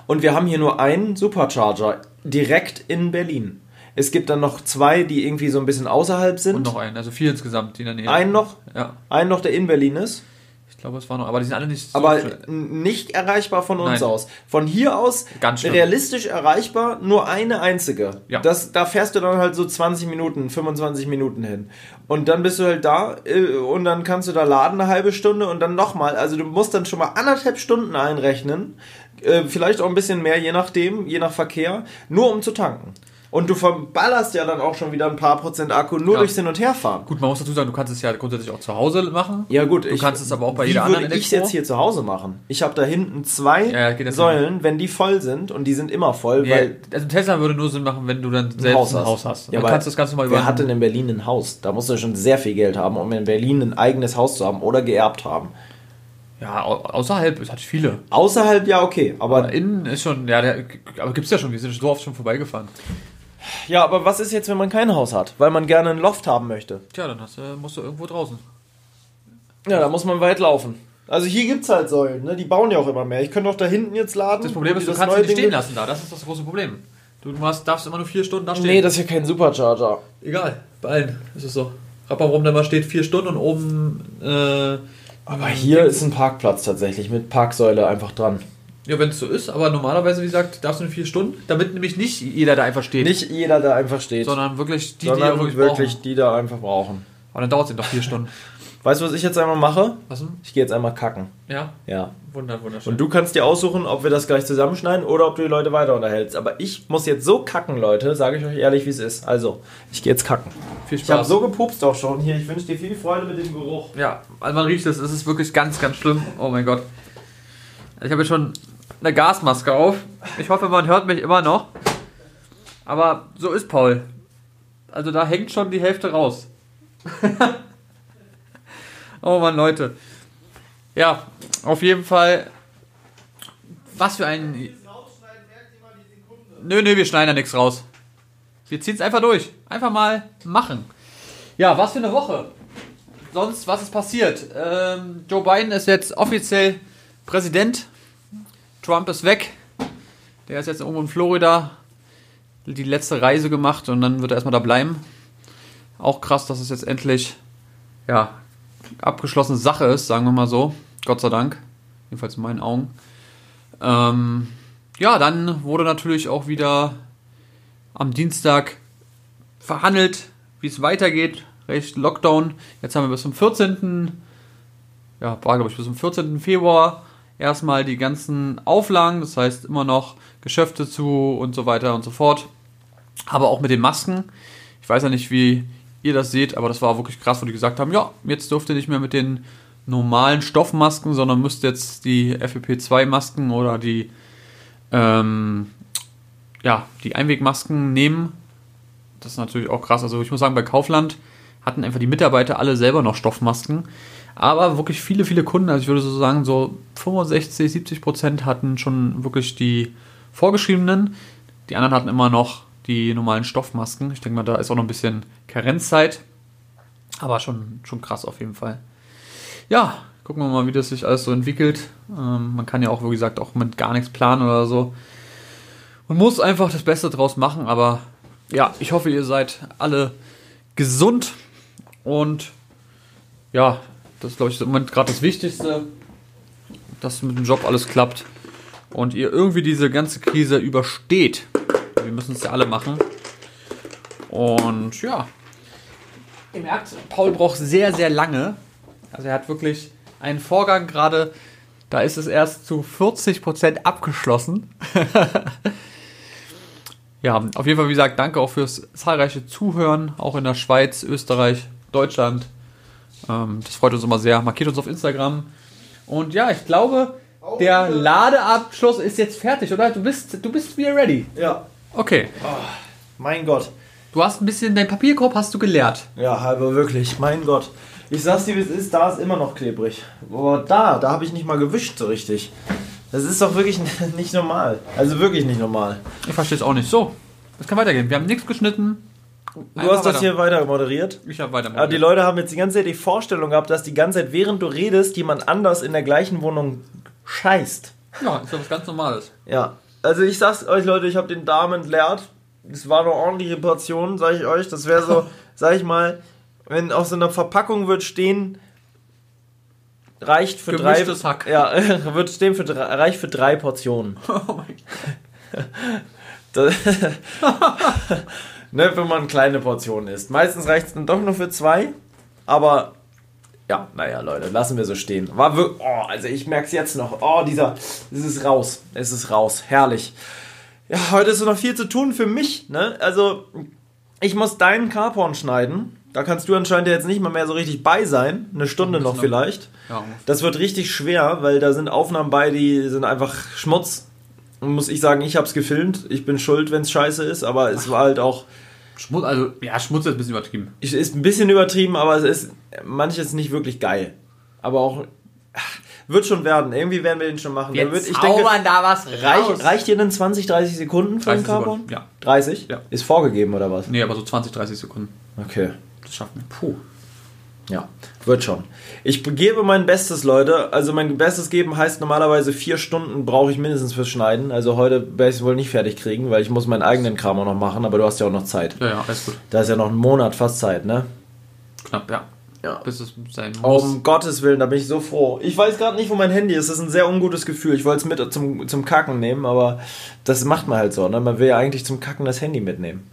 Und wir haben hier nur einen Supercharger direkt in Berlin. Es gibt dann noch zwei, die irgendwie so ein bisschen außerhalb sind. Und noch einen, also vier insgesamt, die in der Nähe. einen noch, Ja, einen noch, der in Berlin ist. Ich glaube, es war noch, aber die sind alle nicht so Aber nicht erreichbar von uns Nein. aus. Von hier aus Ganz schlimm. realistisch erreichbar nur eine einzige. Ja. Das, da fährst du dann halt so 20 Minuten, 25 Minuten hin. Und dann bist du halt da äh, und dann kannst du da laden eine halbe Stunde und dann nochmal. Also du musst dann schon mal anderthalb Stunden einrechnen. Äh, vielleicht auch ein bisschen mehr, je nachdem, je nach Verkehr, nur um zu tanken. Und du verballerst ja dann auch schon wieder ein paar Prozent Akku nur Ja. durchs Hin- und Herfahren. Gut, man muss dazu sagen, du kannst es ja grundsätzlich auch zu Hause machen. Ja gut, Du kannst es aber auch bei jeder anderen würde ich Elektro. jetzt hier zu Hause machen? Ich habe da hinten zwei Ja, Säulen, wenn die voll sind und die sind immer voll, Nee, weil also Tesla würde nur Sinn machen, wenn du dann selbst Haus ein hast. Haus hast. Ja, dann kannst du das Ganze mal über wer hat denn in Berlin ein Haus? Da musst du schon sehr viel Geld haben, um in Berlin ein eigenes Haus zu haben oder geerbt haben. Ja, au- außerhalb, es hat viele. Außerhalb ja okay, aber Aber innen ist schon, ja, der, aber gibt's ja schon, wir sind so oft schon vorbeigefahren. Ja, aber was ist jetzt, wenn man kein Haus hat, weil man gerne ein Loft haben möchte? Tja, dann hast du, musst du irgendwo draußen. Ja, da muss man weit laufen. Also hier gibt's halt Säulen, ne? Die bauen ja auch immer mehr. Ich könnte auch da hinten jetzt laden. Das Problem ist, du kannst ihn nicht Ding stehen gibt. lassen da, das ist das große Problem. Du hast, darfst immer nur vier Stunden da stehen. Nee, das ist ja kein Supercharger. Egal, bei allen ist es so. Rapparum, der mal steht vier Stunden und oben, äh, Aber hier ist ein Parkplatz tatsächlich mit Parksäule einfach dran. Ja, wenn es so ist, aber normalerweise, wie gesagt, darfst du nur vier Stunden, damit nämlich nicht jeder da einfach steht, Nicht jeder da einfach steht, sondern wirklich die, die sondern auch wirklich, wirklich brauchen. die da einfach brauchen. Aber dann dauert es eben doch vier Stunden. [laughs] Weißt du, was ich jetzt einmal mache? Was denn? Ich gehe jetzt einmal kacken. Ja, Ja. wunder, wunderschön. Und du kannst dir aussuchen, ob wir das gleich zusammenschneiden oder ob du die Leute weiter unterhältst. Aber ich muss jetzt so kacken, Leute, sage ich euch ehrlich, wie es ist. Also, ich gehe jetzt kacken. viel Ich habe Spaß. so gepupst auch schon hier. Ich wünsche dir viel Freude mit dem Geruch. Ja, also man riecht es, es ist wirklich ganz, ganz schlimm. Oh mein Gott. Ich habe jetzt schon eine Gasmaske auf. Ich hoffe, man hört mich immer noch. Aber so ist Paul. Also da hängt schon die Hälfte raus. [laughs] oh Mann, Leute. Ja, auf jeden Fall. Was für ein. Nö, nö, wir schneiden da nichts raus. Wir ziehen es einfach durch. Einfach mal machen. Ja, was für eine Woche. Sonst, was ist passiert? Ähm, Joe Biden ist jetzt offiziell Präsident. Trump ist weg. Der ist jetzt irgendwo in Florida. Die letzte Reise gemacht und dann wird er erstmal da bleiben. Auch krass, dass es jetzt endlich ja, abgeschlossene Sache ist, sagen wir mal so. Gott sei Dank. Jedenfalls in meinen Augen. Ähm, ja, dann wurde natürlich auch wieder am Dienstag verhandelt, wie es weitergeht. Recht Lockdown. Jetzt haben wir bis zum 14. Ja, war glaube ich bis zum 14. Februar erstmal die ganzen Auflagen. Das heißt immer noch Geschäfte zu und so weiter und so fort. Aber auch mit den Masken. Ich weiß ja nicht, wie ihr das seht, aber das war wirklich krass, wo die gesagt haben, ja, jetzt dürft ihr nicht mehr mit den normalen Stoffmasken, sondern müsst jetzt die FFP2-Masken oder die, ähm, ja, die Einwegmasken nehmen. Das ist natürlich auch krass. Also ich muss sagen, bei Kaufland hatten einfach die Mitarbeiter alle selber noch Stoffmasken. Aber wirklich viele, viele Kunden, also ich würde so sagen, so 65, 70 Prozent hatten schon wirklich die vorgeschriebenen. Die anderen hatten immer noch die normalen Stoffmasken. Ich denke mal, da ist auch noch ein bisschen Karenzzeit. Aber schon, schon krass auf jeden Fall. Ja, gucken wir mal, wie das sich alles so entwickelt. Ähm, man kann ja auch, wie gesagt, auch mit gar nichts planen oder so. Man muss einfach das Beste draus machen, aber ja, ich hoffe, ihr seid alle gesund und ja, das ist, glaube ich, im Moment gerade das Wichtigste, dass mit dem Job alles klappt und ihr irgendwie diese ganze Krise übersteht. Wir müssen es ja alle machen. Und ja, ihr merkt, Paul braucht sehr, sehr lange. Also er hat wirklich einen Vorgang gerade, da ist es erst zu 40% abgeschlossen. [laughs] ja, auf jeden Fall, wie gesagt, danke auch fürs zahlreiche Zuhören, auch in der Schweiz, Österreich, Deutschland. Ähm, das freut uns immer sehr. Markiert uns auf Instagram. Und ja, ich glaube, der Ladeabschluss ist jetzt fertig, oder? Du bist, du bist wieder ready. Ja. Okay. Mein Gott. Du hast ein bisschen, dein Papierkorb hast du geleert. Ja, aber wirklich, mein Gott. Ich sag's dir, wie es ist, da ist immer noch klebrig. Aber da, da habe ich nicht mal gewischt so richtig. Das ist doch wirklich [laughs] nicht normal. Also wirklich nicht normal. Ich verstehe es auch nicht. So, es kann weitergehen. Wir haben nichts geschnitten. Du hast das hier weiter moderiert. Ich habe weiter. Aber die Leute haben jetzt die ganze Zeit die Vorstellung gehabt, dass die ganze Zeit, während du redest, jemand anders in der gleichen Wohnung scheißt. Ja, ist ja was ganz Normales. Ja. Also ich sag's euch, Leute, ich habe den Darm entleert. Es war eine ordentliche Portion, sage ich euch. Das wäre so, [laughs] sag ich mal, wenn auf so einer Verpackung wird stehen, reicht für Gemischtes drei. Hack. Ja, [laughs] wird stehen für drei, reicht für drei Portionen. [laughs] Oh mein Das, ne, wenn man kleine Portionen isst. Meistens reicht es dann doch nur für zwei. Aber ja, naja, Leute, lassen wir so stehen. War wirklich, oh, also ich merke es jetzt noch. Oh, dieser, es ist raus. Es ist raus. Herrlich. Ja, heute ist noch viel zu tun für mich. Ne? Also, ich muss deinen Carporn schneiden. Da kannst du anscheinend ja jetzt nicht mal mehr so richtig bei sein. Eine Stunde noch vielleicht. Ja. Das wird richtig schwer, weil da sind Aufnahmen bei, die sind einfach Schmutz. Muss ich sagen, ich hab's gefilmt. Ich bin schuld, wenn's scheiße ist, aber es war halt auch. Schmutz, also, ja, Schmutz ist ein bisschen übertrieben. Es ist ein bisschen übertrieben, aber es ist manches nicht wirklich geil. Aber auch. Wird schon werden. Irgendwie werden wir den schon machen. Der wird, ich denke, da was reich, reicht dir denn 20, 30 Sekunden für den 30 Carbon? Sekunden, ja. 30? Ja. Ist vorgegeben oder was? Nee, aber so 20, 30 Sekunden. Okay. Das schaffen wir. Puh. Ja, wird schon. Ich gebe mein Bestes, Leute. Also mein Bestes geben heißt normalerweise vier Stunden brauche ich mindestens fürs Schneiden. Also heute werde ich es wohl nicht fertig kriegen, weil ich muss meinen eigenen Kram auch noch machen, aber du hast ja auch noch Zeit. Ja, ja, alles gut. Da ist ja noch ein Monat fast Zeit, ne? Knapp, ja. Ja. Bis es sein muss. Um Gottes Willen, da bin ich so froh. Ich weiß gerade nicht, wo mein Handy ist. Das ist ein sehr ungutes Gefühl. Ich wollte es mit zum, zum Kacken nehmen, aber das macht man halt so. Ne? Man will ja eigentlich zum Kacken das Handy mitnehmen.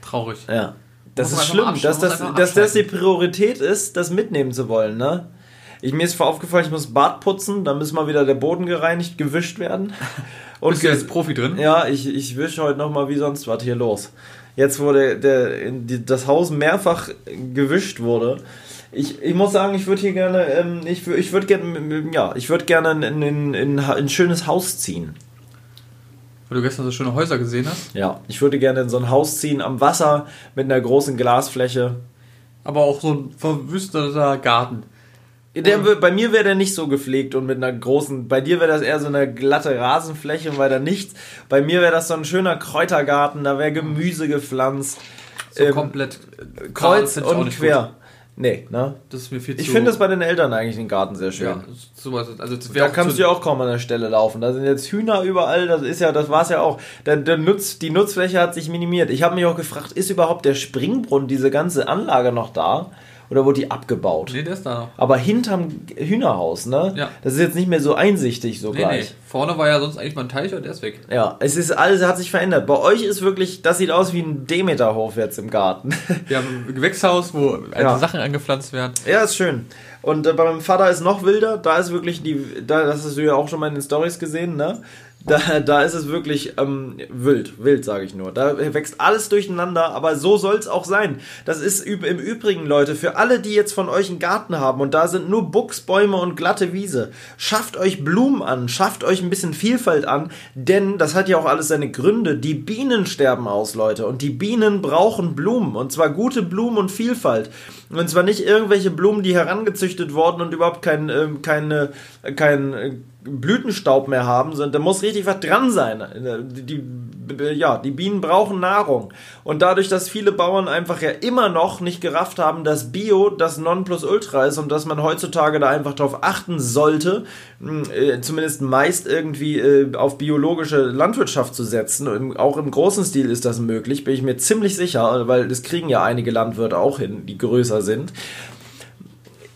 Traurig. Ja. Das ist schlimm, dass das, dass das die. Priorität ist, das mitnehmen zu wollen, ne? Ich, mir ist aufgefallen, ich muss Bad putzen, da muss mal wieder der Boden gereinigt, gewischt werden. [laughs] Und Bist du jetzt Profi drin? ja, ich, ich wische heute nochmal wie sonst was hier los. Jetzt wurde der, in die, das Haus mehrfach gewischt wurde. Ich, ich muss sagen, ich würde hier gerne, ähm, ich, ich würde gerne, ja, ich würde gerne in, in, in, in ein schönes Haus ziehen. Weil du gestern so schöne Häuser gesehen hast. Ja, ich würde gerne in so ein Haus ziehen am Wasser mit einer großen Glasfläche. Aber auch so ein verwüsteter Garten. Der, bei mir wäre der nicht so gepflegt und mit einer großen. Bei dir wäre das eher so eine glatte Rasenfläche und weiter nichts. Bei mir wäre das so ein schöner Kräutergarten, da wäre Gemüse gepflanzt. So Ähm, komplett Kreuz und quer. gut. Nee, ne? Das ist mir viel zu. Ich finde das bei den Eltern eigentlich den Garten sehr schön. Ja. Also, Da kannst du ja auch kaum an der Stelle laufen. Da sind jetzt Hühner überall, das ist ja, das war's ja auch. Der, der Nutz, die Nutzfläche hat sich minimiert. Ich habe mich auch gefragt, ist überhaupt der Springbrunnen, diese ganze Anlage noch da? Oder wurde die abgebaut? Nee, der ist da noch. Aber hinterm Hühnerhaus, ne? Ja. Das ist jetzt nicht mehr so einsichtig so Nee, gleich. nee. Vorne war ja sonst eigentlich mal ein Teich und der ist weg. Ja, es ist alles hat sich verändert. Bei euch ist wirklich, das sieht aus wie ein Demeterhof jetzt im Garten. [laughs] Wir haben ein Gewächshaus, wo alte Ja. Sachen angepflanzt werden. ja, ist schön. Und äh, bei meinem Vater ist noch wilder. Da ist wirklich die, da, das hast du ja auch schon mal in den Stories gesehen, ne? Da, da ist es wirklich ähm, wild, wild sage ich nur. Da wächst alles durcheinander, aber so soll es auch sein. Das ist im Übrigen, Leute, für alle, die jetzt von euch einen Garten haben und da sind nur Buchsbäume und glatte Wiese, schafft euch Blumen an, schafft euch ein bisschen Vielfalt an, denn das hat ja auch alles seine Gründe. Die Bienen sterben aus, Leute, und die Bienen brauchen Blumen und zwar gute Blumen und Vielfalt. Und zwar nicht irgendwelche Blumen, die herangezüchtet gezüchtet worden und überhaupt kein, äh, keine, kein äh, Blütenstaub mehr haben, sondern da muss richtig was dran sein. Die, ja, die Bienen brauchen Nahrung. Und dadurch, dass viele Bauern einfach ja immer noch nicht gerafft haben, dass Bio das Nonplusultra ist und dass man heutzutage da einfach darauf achten sollte, äh, zumindest meist irgendwie äh, auf biologische Landwirtschaft zu setzen. Auch im großen Stil ist das möglich, bin ich mir ziemlich sicher, weil das kriegen ja einige Landwirte auch hin, die größer sind.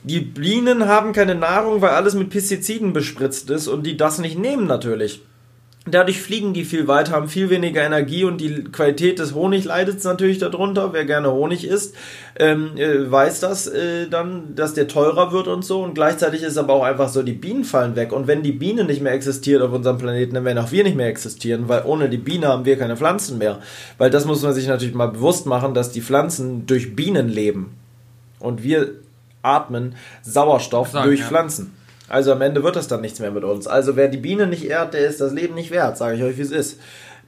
Die Bienen haben keine Nahrung, weil alles mit Pestiziden bespritzt ist und die das nicht nehmen natürlich. Dadurch fliegen die viel weiter, haben viel weniger Energie und die Qualität des Honig leidet natürlich darunter. Wer gerne Honig isst, ähm, äh, weiß das äh, dann, dass der teurer wird und so. Und gleichzeitig ist aber auch einfach so, die Bienen fallen weg. Und wenn die Biene nicht mehr existiert auf unserem Planeten, dann werden auch wir nicht mehr existieren, weil ohne die Biene haben wir keine Pflanzen mehr. Weil das muss man sich natürlich mal bewusst machen, dass die Pflanzen durch Bienen leben. Und wir atmen Sauerstoff Sagen, durch ja. Pflanzen. Also am Ende wird das dann nichts mehr mit uns. Also wer die Biene nicht ehrt, der ist das Leben nicht wert, sage ich euch, wie es ist.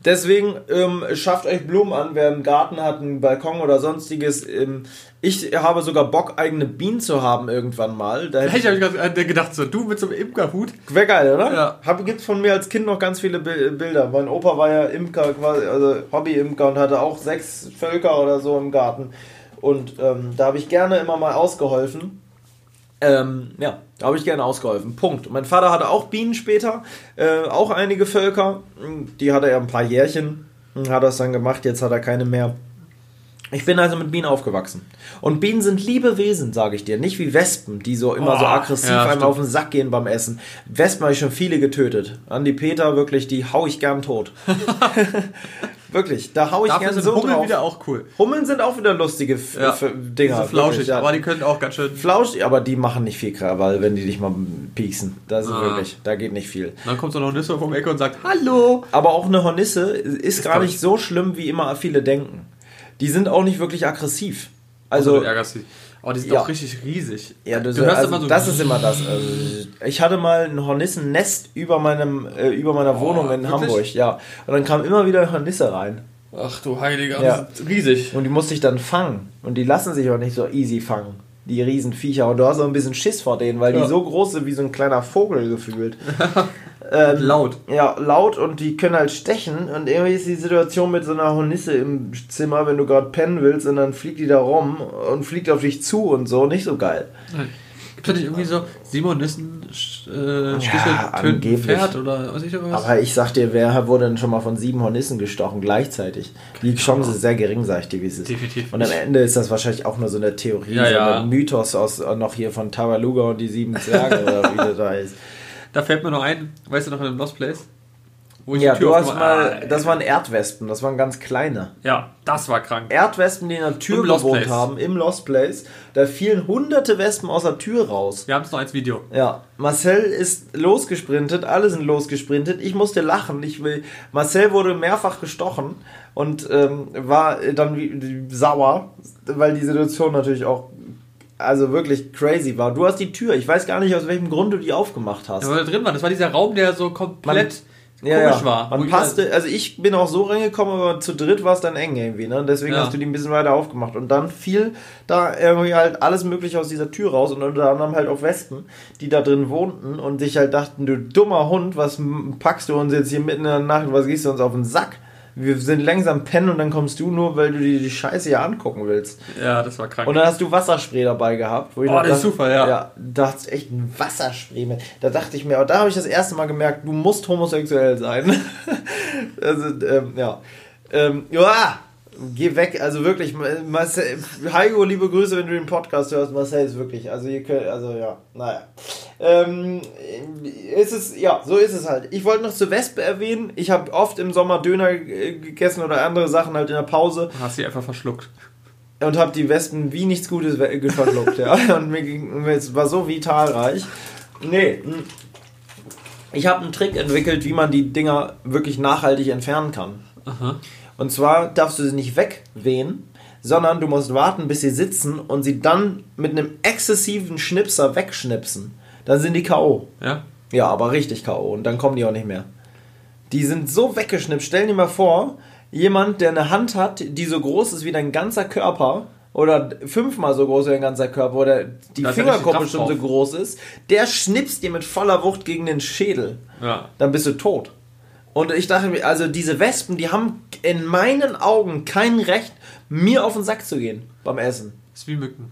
Deswegen ähm, schafft euch Blumen an, wer einen Garten hat, einen Balkon oder sonstiges. Ähm, ich habe sogar Bock, eigene Bienen zu haben irgendwann mal. Da hätte Ich habe gerade gedacht, so du mit so einem Imkerhut. Wäre geil, oder? Ja. Hab, gibt's von mir als Kind noch ganz viele Bi- Bilder. Mein Opa war ja Imker, quasi, also Hobby-Imker und hatte auch sechs Völker oder so im Garten. Und ähm, da habe ich gerne immer mal ausgeholfen. Ähm, ja, da habe ich gerne ausgeholfen. Punkt. Mein Vater hatte auch Bienen später, äh, auch einige Völker. Die hatte er ein paar Jährchen, hat das dann gemacht, jetzt hat er keine mehr. Ich bin also mit Bienen aufgewachsen. Und Bienen sind liebe Wesen, sage ich dir. Nicht wie Wespen, die so immer so Boah, aggressiv ja, einem auf den Sack gehen beim Essen. Wespen habe ich schon viele getötet. Andi Peter, wirklich, die hau ich gern tot. [laughs] [laughs] wirklich, da hau ich Dafür gern sind so Hummeln drauf. wieder auch cool. Hummeln sind auch wieder lustige F Ja, F Dinger. Diese flauschig, wirklich, ja. aber die können auch ganz schön. Flauschig, aber die machen nicht viel Krawall, wenn die dich mal pieksen. Das ist Ah. wirklich, da geht nicht viel. Dann kommt so noch ein Nisse vom Ecke und sagt, hallo. Aber auch eine Hornisse ist, gar glaub nicht ich- so schlimm, wie immer viele denken. Die sind auch nicht wirklich aggressiv. Also, Also, du ärgerst dich. Aber die sind Ja. auch richtig riesig. ja, du, du hörst also immer so. das ist immer das. Also, ich hatte mal ein Hornissennest über meinem, äh, über meiner Wohnung in wirklich? Hamburg, ja. Und dann kam immer wieder Hornisse rein. Ach du Heiliger, Ja. die sind riesig. Und die musste ich dann fangen. Und die lassen sich auch nicht so easy fangen. Die Riesenviecher. Und du hast auch ein bisschen Schiss vor denen, weil Ja. die so groß sind wie so ein kleiner Vogel gefühlt. [laughs] ähm, Laut. Ja, laut und die können halt stechen. Und irgendwie ist die Situation mit so einer Hornisse im Zimmer, wenn du gerade pennen willst, und dann fliegt die da rum und fliegt auf dich zu und so. Nicht so geil. Gibt es nicht irgendwie so Simon Nissen äh, angeblich. Pferd oder was ich was? Aber ich sag dir, wer wurde denn schon mal von sieben Hornissen gestochen gleichzeitig? Die Chance ist sehr gering, sag ich dir, wie es ist. Definitiv Und am. Ende ist das wahrscheinlich auch nur so eine Theorie, Ja, so ja. ein Mythos aus äh, noch hier von Tabaluga und die sieben Zwerge oder wie das da [laughs] ist. Da fällt mir noch ein, weißt du noch in dem Lost Place? Wo ich Ja, du hast mal, Ah, das waren Erdwespen, das waren ganz kleine. Ja, das war krank. Erdwespen, die in der Tür Im gewohnt haben, im Lost Place. Da fielen hunderte Wespen aus der Tür raus. Wir haben es noch als Video. Ja, Marcel ist losgesprintet, alle sind losgesprintet. Ich musste lachen. Ich will, Marcel wurde mehrfach gestochen und ähm, war dann wie, sauer, weil die Situation natürlich auch also wirklich crazy war. Du hast die Tür, ich weiß gar nicht, aus welchem Grund du die aufgemacht hast. Ja, weil da drin war. Das war dieser Raum, der so komplett Ja, komisch ja. war. Wo Man passte, also ich bin auch so reingekommen, aber zu dritt war es dann eng irgendwie, ne? Deswegen Ja. hast du die ein bisschen weiter aufgemacht. Und dann fiel da irgendwie halt alles mögliche aus dieser Tür raus und unter anderem halt auch Wespen, die da drin wohnten und sich halt dachten, du dummer Hund, was packst du uns jetzt hier mitten in der Nacht, was gehst du uns auf den Sack? Wir sind langsam pennen und dann kommst du nur, weil du dir die Scheiße hier angucken willst. Ja, das war krank. Und dann hast du Wasserspray dabei gehabt. Wo ich Oh, das ist super, ja. Ja, da hast du echt ein Wasserspray mit. Da dachte ich mir, da habe ich das erste Mal gemerkt, du musst homosexuell sein. [laughs] also, ähm, ja. Ähm, ja, geh weg. Also wirklich, Marcel, Heiko, liebe Grüße, wenn du den Podcast hörst. Marcel ist wirklich, also ihr könnt, also ja, naja. Ähm, ist es, ja, so ist es halt. Ich wollte noch zur Wespe erwähnen. Ich habe oft im Sommer Döner äh, gegessen oder andere Sachen halt in der Pause hast sie einfach verschluckt. und habe die Wespen wie nichts Gutes we- verschluckt, ja. [laughs] Und mir ging, es war so vitalreich. Nee, hm. ich habe einen Trick entwickelt, wie man die Dinger wirklich nachhaltig entfernen kann. Aha. Und zwar darfst du sie nicht wegwehen, sondern du musst warten, bis sie sitzen und sie dann mit einem exzessiven Schnipser wegschnipsen. Dann sind die K.O. Ja? Ja, aber richtig K.O. Und dann kommen die auch nicht mehr. Die sind so weggeschnippt. Stell dir mal vor, jemand, der eine Hand hat, die so groß ist wie dein ganzer Körper, oder fünfmal so groß wie dein ganzer Körper oder die Da Fingerkuppe schon so groß ist, der schnipst dir mit voller Wucht gegen den Schädel. Ja. Dann bist du tot. Und ich dachte mir, also diese Wespen, die haben in meinen Augen kein Recht, mir auf den Sack zu gehen beim Essen. ist wie Mücken.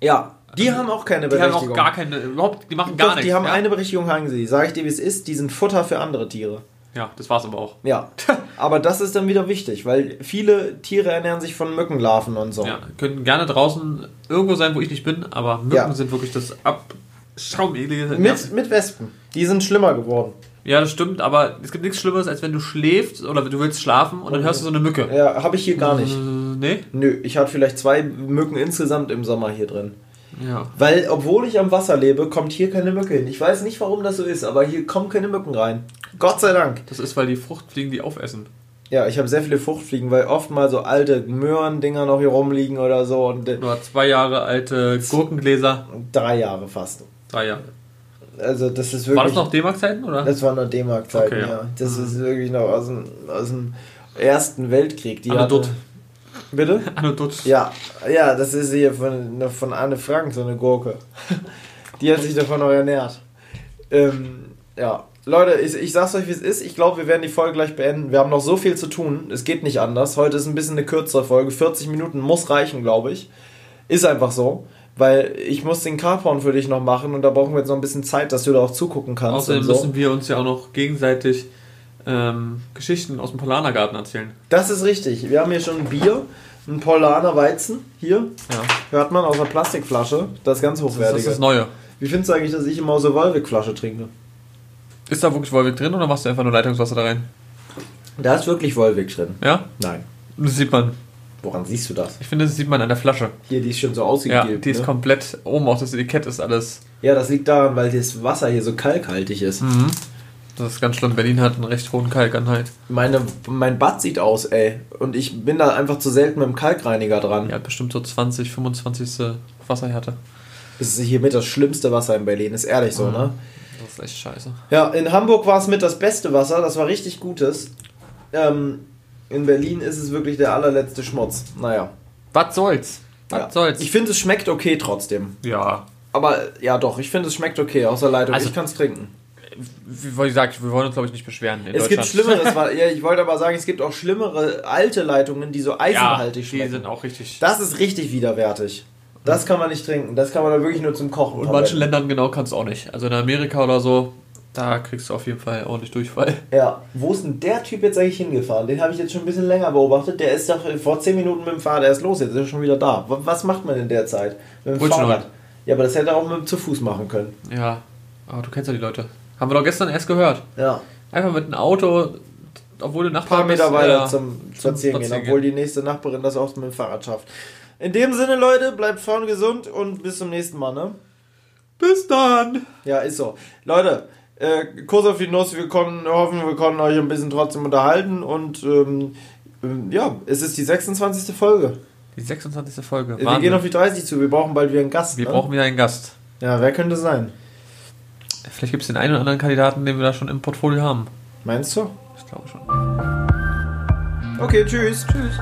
Ja, die haben auch keine Die haben Berechtigung. auch gar keine, überhaupt, die machen gar Doch, nichts. die haben ja? eine Berechtigung, haben sie. Sag ich dir, wie es ist, die sind Futter für andere Tiere. Ja, das war's aber auch. Ja, [laughs] aber das ist dann wieder wichtig, weil viele Tiere ernähren sich von Mückenlarven und so. Ja, können gerne draußen irgendwo sein, wo ich nicht bin, aber Mücken Ja. sind wirklich das abschaumelige. Mit, mit Wespen. Die sind schlimmer geworden. Ja, das stimmt, aber es gibt nichts Schlimmeres, als wenn du schläfst oder du willst schlafen und dann hörst du so eine Mücke. Ja, habe ich hier gar nicht. Äh, nee? Nö, ich hatte vielleicht zwei Mücken insgesamt im Sommer hier drin. Ja. Weil, obwohl ich am Wasser lebe, kommt hier keine Mücke hin. Ich weiß nicht, warum das so ist, aber hier kommen keine Mücken rein. Gott sei Dank. Das ist, weil die Fruchtfliegen die aufessen. Ja, ich habe sehr viele Fruchtfliegen, weil oft mal so alte Möhrendinger noch hier rumliegen oder so. Und äh, Nur zwei Jahre alte Gurkengläser. drei Jahre fast. Drei Jahre. Also das ist wirklich... War das noch D-Mark-Zeiten, oder? Das war noch D-Mark-Zeiten, Okay, ja. ja. Das ist wirklich noch aus dem, aus dem Ersten Weltkrieg. Die Anne Dutt. Bitte? [laughs] Anno Dutsch. Ja, ja, das ist hier von, von Anne Frank, so eine Gurke. [laughs] Die hat sich davon noch ernährt. Ähm, ja, Leute, ich, ich sag's euch, wie es ist. Ich glaube, wir werden die Folge gleich beenden. Wir haben noch so viel zu tun. Es geht nicht anders. Heute ist ein bisschen eine kürzere Folge. 40 Minuten muss reichen, glaube ich. Ist einfach so. Weil ich muss den Carporn für dich noch machen und da brauchen wir jetzt noch ein bisschen Zeit, dass du da auch zugucken kannst. Außerdem so. müssen wir uns ja auch noch gegenseitig ähm, Geschichten aus dem Polanergarten erzählen. Das ist richtig. Wir haben hier schon ein Bier, ein Polaner Weizen. Hier, Ja. hört man aus einer Plastikflasche. Das ist ganz Das hochwertig. ist das Neue. Wie findest du eigentlich, dass ich immer aus der Wolwig-Flasche trinke? Ist da wirklich Wolwig drin oder machst du einfach nur Leitungswasser da rein? Da ist wirklich Wolwig drin. Ja? Nein. Das sieht man. Woran siehst du das? Ich finde, das sieht man an der Flasche. Hier, die ist schon so Ja, ausgegeben. die ist ne? komplett oben, auch das Etikett ist alles. ja, das liegt daran, weil das Wasser hier so kalkhaltig ist. Mhm. Das ist ganz schlimm. Berlin hat einen recht hohen Kalkanhalt. Meine, mein Bad sieht aus, ey. Und ich bin da einfach zu selten mit dem Kalkreiniger dran. Ja, bestimmt so 20, 25. Wasserhärte. Das ist hier mit das schlimmste Wasser in Berlin, ist ehrlich so, Mhm. ne? Das ist echt scheiße. Ja, in Hamburg war es mit das beste Wasser, das war richtig gutes. Ähm, in Berlin ist es wirklich der allerletzte Schmutz. Naja. Was soll's? Was Ja. soll's? Ich finde, es schmeckt okay trotzdem. ja. Aber ja, doch, ich finde, es schmeckt okay aus der Leitung. Also- ich kann es trinken. Wie gesagt, wir wollen uns, glaube ich, nicht beschweren. In Es gibt schlimmeres, [laughs] ja, ich wollte aber sagen, es gibt auch schlimmere alte Leitungen, die so Ja, eisenhaltig die schmecken. sind auch richtig. Das ist richtig widerwärtig. Das kann man nicht trinken. Das kann man da wirklich nur zum Kochen Und in manchen. Ländern genau kannst du auch nicht. Also in Amerika oder so, da kriegst du auf jeden Fall ordentlich Durchfall. Ja, wo ist denn der Typ jetzt eigentlich hingefahren? Den habe ich jetzt schon ein bisschen länger beobachtet. Der ist doch vor 10 Minuten mit dem Fahrrad erst los, jetzt ist er schon wieder da. Wa- Was macht man in der Zeit? Mit dem Brötchen Fahrrad? holen. Ja, aber das hätte er auch mit dem zu Fuß machen können. Ja, aber du kennst ja die Leute. Haben wir doch gestern erst gehört. Ja. Einfach mit einem Auto, obwohl du Ein paar Meter weiter ja, zum Spazieren gehen, obwohl die nächste Nachbarin das auch mit dem Fahrrad schafft. In dem Sinne, Leute, bleibt vorne gesund und bis zum nächsten Mal, ne? Bis dann! Ja, ist so. Leute, äh, Kurs auf die Nuss, wir konnten, hoffen, wir konnten euch ein bisschen trotzdem unterhalten und ähm, ähm, ja, es ist die 26. Folge. Die 26. Folge. Wir Wahnsinn. gehen auf die 30 zu, wir brauchen bald wieder einen Gast. wir ne? brauchen wieder einen Gast. Ja, wer könnte es sein? Vielleicht gibt es den einen oder anderen Kandidaten, den wir da schon im Portfolio haben. Meinst du? Ich glaube schon. Okay, tschüss. Tschüss.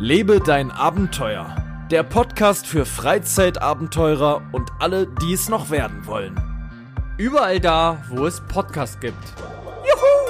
Lebe dein Abenteuer. Der Podcast für Freizeitabenteurer und alle, die es noch werden wollen. Überall da, wo es Podcasts gibt. Juhu!